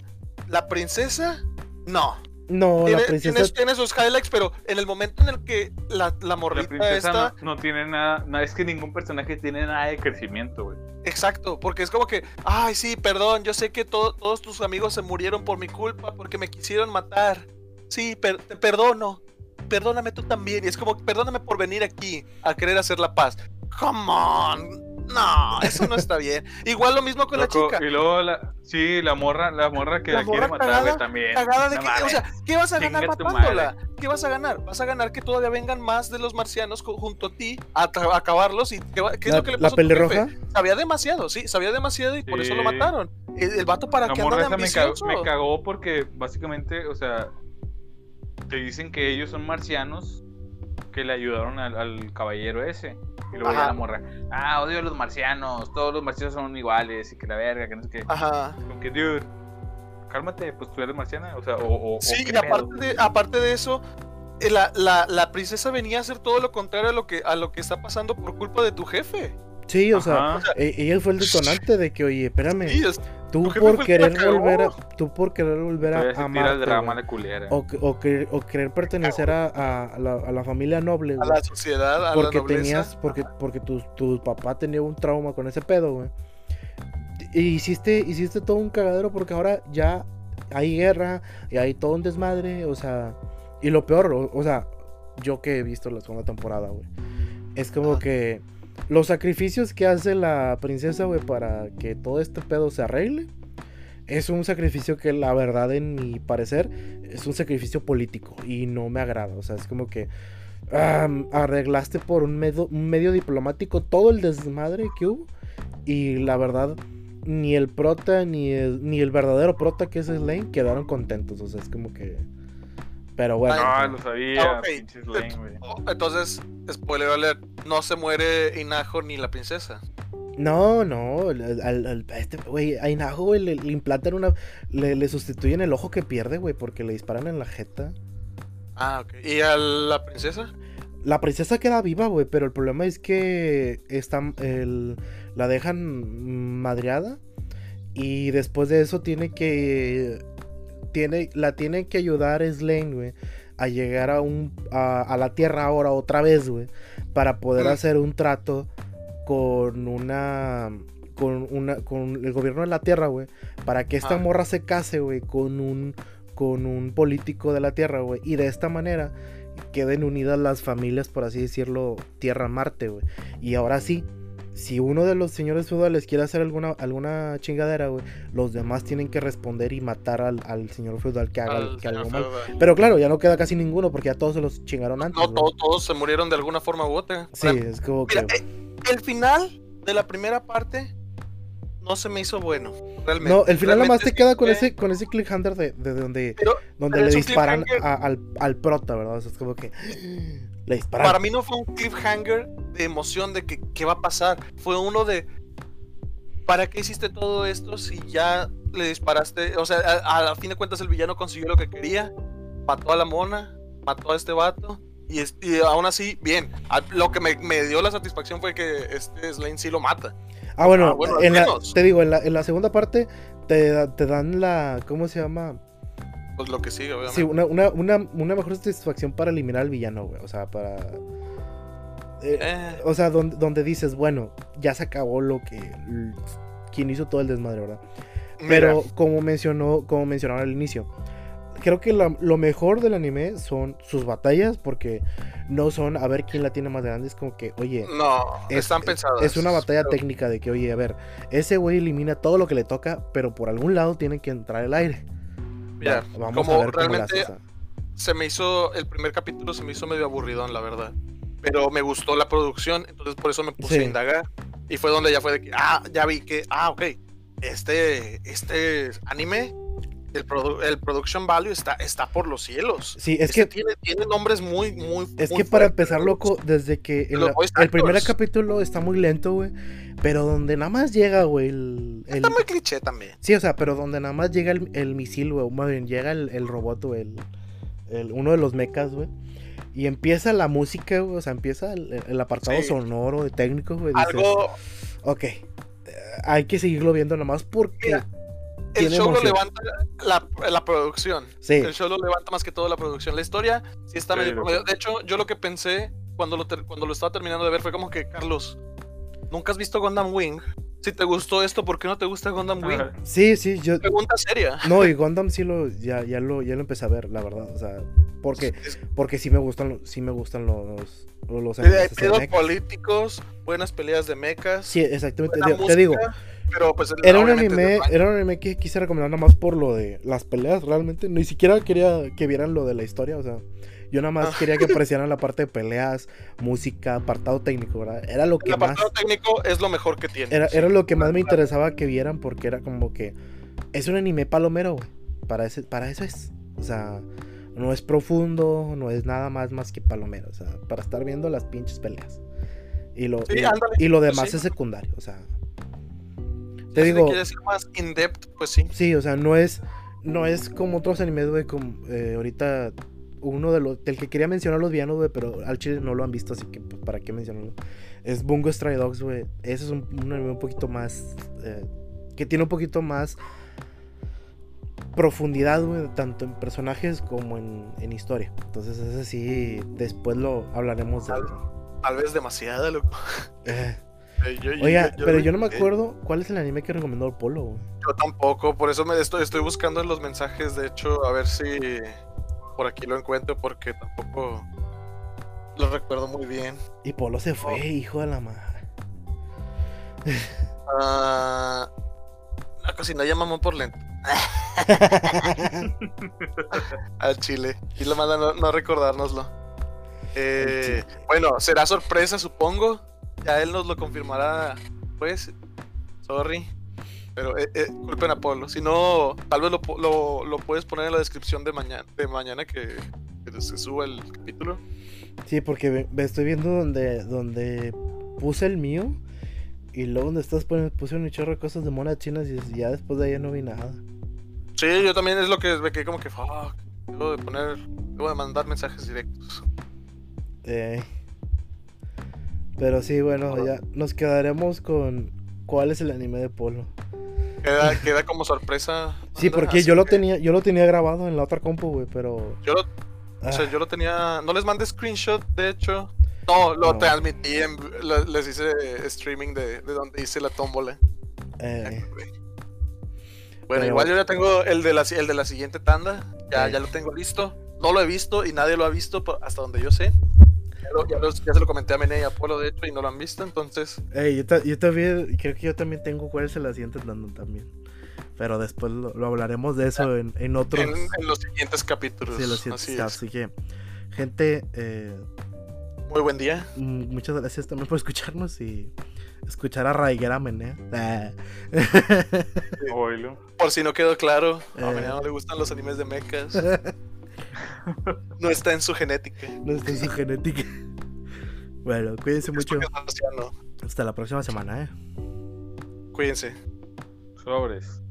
la princesa, no. no, tiene, la princesa tiene- tiene sus highlights, pero en el momento en el que la, la La morrita princesa esta. no, no tiene nada, no, es que ningún personaje tiene nada de crecimiento, güey. Exacto, porque es como que, ay, sí, perdón, yo sé que to- todos tus amigos se murieron por mi culpa, porque me quisieron matar. Sí, per- te perdono. Perdóname tú también. Y es como, perdóname por venir aquí a querer hacer la paz. Come on. No, eso no está bien. Igual lo mismo con Loco, la chica. Y luego la, sí, la morra, la morra que La la, quiere morra matar, cagada- güey, también. Cagada de No que, o sea, ¿qué vas a ganar matándola? ¿Qué vas a ganar? Vas a ganar que todavía vengan más de los marcianos junto a ti a, a acabarlos y ¿qué, va- qué es la, lo que le la pasó a tu pelirroja. jefe? Sabía demasiado, sí, sabía demasiado y por eso lo mataron. El, el vato para la que anda morra de esa me cagó, ambicioso. me cagó porque básicamente, o sea, te dicen que ellos son marcianos que le ayudaron al, al caballero ese. Y luego ya la morra, ah, odio a los marcianos, todos los marcianos son iguales y que la verga, que no sé qué. Ajá. Que, dude, cálmate, pues tú eres marciana, o sea, o. o- o Sí, qué y aparte pedo. de, aparte de eso, eh, la, la, la princesa venía a hacer todo lo contrario a lo que a lo que está pasando por culpa de tu jefe. Sí, o sea, Ajá. e- ella fue el detonante de que, oye, espérame, Sí, es- tú por querer volver a, tú por querer volver a el drama la culera. o, que- o, querer, o querer pertenecer a, a- a la, a la familia noble, a güey, la sociedad, a porque la nobleza. tenías, porque, porque tu, tu papá tenía un trauma con ese pedo, güey. Y hiciste, hiciste todo un cagadero porque ahora ya hay guerra y hay todo un desmadre, o sea, y lo peor, o, o sea, yo que he visto la segunda temporada, güey, es como que los sacrificios que hace la princesa, güey, para que todo este pedo se arregle, es un sacrificio que la verdad, en mi parecer, es un sacrificio político y no me agrada, o sea, es como que arreglaste por un medio, un medio diplomático todo el desmadre que hubo y la verdad ni el prota ni el, ni el verdadero prota que es Slane quedaron contentos, o sea, es como que Pero bueno. No, lo sabía, Ah, ok. pinches Lane, güey. Oh, Entonces, spoiler alert, no se muere Inajo ni la princesa. No, no, al, al- al- a este, güey, a Inajo, güey, le, le implantan una, le, le sustituyen el ojo que pierde, güey, porque le disparan en la jeta. Ah, ok. ¿Y a la princesa? La princesa queda viva, güey, pero el problema es que está, el- la dejan madreada y después de eso tiene que, tiene, la tiene que ayudar Slane, güey, a llegar a un, a, a la Tierra ahora otra vez, güey, para poder Mm. hacer un trato con una, con una, con el gobierno de la Tierra, güey, para que esta Ah. morra se case, güey, con un, con un político de la Tierra, güey, y de esta manera queden unidas las familias, por así decirlo, Tierra-Marte, güey. Y ahora sí, si uno de los señores feudales quiere hacer alguna, alguna chingadera, güey, los demás tienen que responder y matar al, al señor feudal que haga, Al que algo mal. Pero claro, ya no queda casi ninguno porque ya todos se los chingaron antes. No, güey. todo- todos se murieron de alguna forma u otra. Sí, es como que... Mira, eh, el final de la primera parte no se me hizo bueno. Realmente. No, el final nada más te queda con ese, con ese cliffhanger de, de donde, Pero donde pero le disparan a- al, al prota, ¿verdad? O sea, es como que le disparan. para mí no fue un cliffhanger de emoción de que qué va a pasar. Fue uno de ¿para qué hiciste todo esto si ya le disparaste? O sea, a, a fin de cuentas el villano consiguió lo que quería, mató a la mona, mató a este vato. Y, es- y aún así, bien. A- Lo que me, me dio la satisfacción fue que este Slane sí lo mata. Ah, bueno, Ah, bueno, en la- te digo, en la, en la segunda parte te, da- te dan la. ¿Cómo se llama? Pues lo que sigue, obviamente. Sí, una, una, una, una mejor satisfacción para eliminar al villano, güey. O sea, para. eh, Eh, o sea, donde, donde dices, bueno, ya se acabó lo que. Quien hizo todo el desmadre, ¿verdad? Pero como mencionó, como mencionaron al inicio, creo que la- lo mejor del anime son sus batallas, porque no son a ver quién la tiene más grande, es como que, oye, no, es- están pensadas. es una batalla pero- técnica de que, oye, a ver, ese güey elimina todo lo que le toca, pero por algún lado tiene que entrar el aire. Va- vamos como a ver cómo realmente o sea. se me hizo, el primer capítulo se me hizo medio aburridón, la verdad. Pero me gustó la producción, entonces por eso me puse Sí. a indagar. Y fue donde ya fue de que, ah, ya vi que, ah, ok, este, este anime, el, produ- el production value está, está por los cielos. Sí, es Este que tiene, tiene nombres muy, muy Es muy que para fuertes, empezar, loco, desde que el primer capítulo está muy lento, güey. Pero donde nada más llega, güey, el, el- Está muy cliché también. Sí, o sea, pero donde nada más llega el, el misil, güey. Más bien, llega el, el robot, güey. El, el- uno de los mechas, güey. Y empieza la música, güey. O sea, empieza el, el apartado Sí. sonoro de técnico, güey. dices, Algo, Ok. eh, hay que seguirlo viendo nada más porque. Mira, el tiene show lo levanta la, la producción. Sí. El show lo levanta más que todo la producción. La historia sí está Sí, medio promedio. De hecho, yo lo que pensé cuando lo, ter- cuando lo estaba terminando de ver fue como que, Carlos, ¿nunca has visto Gundam Wing? Si te gustó esto, ¿por qué no te gusta Gundam Wing? Ajá. Sí, sí, yo. Pregunta seria. No, y Gundam sí lo. Ya, ya lo, ya lo empecé a ver, la verdad. O sea, porque, porque sí me gustan, los- sí me gustan los. Los, los mechas. políticos, buenas peleas de mechas. Sí, exactamente. Te, te digo, pero pues el- Era un anime, era un anime que quise recomendar nada más por lo de las peleas, realmente. Ni siquiera quería que vieran lo de la historia, o sea. Yo nada más Ah. quería que apreciaran la parte de peleas, música, apartado técnico, ¿verdad? Era lo El que más. apartado técnico es lo mejor que tiene. Era, sí. era lo que más me interesaba que vieran porque era como que. Es un anime palomero, güey. Para, ese, para eso es. O sea, no es profundo, no es nada más más que palomero. O sea, para estar viendo las pinches peleas. Y lo, Sí, y, ándale, y lo pues demás sí. es secundario, o sea. Si Te le digo, quieres ir más in-depth, pues sí. Sí, o sea, no es, no es como otros animes, güey, como eh, ahorita uno de los, del que quería mencionar los villanos, güey, pero al chile no lo han visto, así que pues, para qué mencionarlo. Es Bungo Stray Dogs, güey. Ese es un, un anime un poquito más, eh, que tiene un poquito más profundidad, güey, tanto en personajes como en, en historia. Entonces ese sí, después lo hablaremos de él. Tal vez demasiada, loco. Eh, Eh, yo- Oiga, yo- pero yo no me acuerdo cuál es el anime que recomendó el Polo. Yo tampoco, por eso me estoy, estoy buscando en los mensajes, de hecho, a ver si por aquí lo encuentro, porque tampoco lo recuerdo muy bien. Y Polo se Oh. fue, hijo de la madre. Ah, la cocina ya mamó por lento. Al chile. Y lo mandan no, no recordárnoslo. Eh, bueno, será sorpresa, supongo. Ya él nos lo confirmará, pues. Sorry. Pero eh, eh, culpen a Polo. Si no, tal vez lo, lo, lo puedes poner en la descripción de mañana, de mañana que, que se suba el capítulo. Sí, porque ve- estoy viendo donde, donde puse el mío. Y luego donde estás poniendo, puse un chorro de cosas de monas chinas y ya después de ahí no vi nada. Sí, yo también es lo que me quedé como que, fuck, debo de poner, debo de mandar mensajes directos. Eh, pero sí, bueno, ya nos quedaremos con cuál es el anime de Polo. Queda, queda como sorpresa. Sí, porque yo lo que tenía, yo lo tenía grabado en la otra compu, güey, pero. Yo lo, ah, o sea, yo lo tenía, no les mandé screenshot, de hecho. No, lo No. transmití, en- lo- les hice streaming de, de donde hice la tómbola. eh, Bueno, igual yo ya tengo el de la, el de la siguiente tanda. Ya, Sí. ya lo tengo listo. No lo he visto y nadie lo ha visto hasta donde yo sé. Ya, lo- ya los- ya se lo comenté a Mene y a Polo, de hecho, y no lo han visto. Entonces, ey, yo, yo también, creo que yo también tengo cuál es la siguiente dando también. Pero después lo, lo hablaremos de eso en, en otros. en, en los siguientes capítulos. sí, los siguientes Así. Así que, gente, eh, Muy buen día. mm, muchas gracias también por escucharnos y escuchar a Raiguera Menea. Por si no quedó claro, a Eh. Mene no le gustan los animes de mechas. No está en su genética. No está en su genética. Bueno, cuídense mucho. Hasta la próxima semana, eh. Cuídense. Sobres.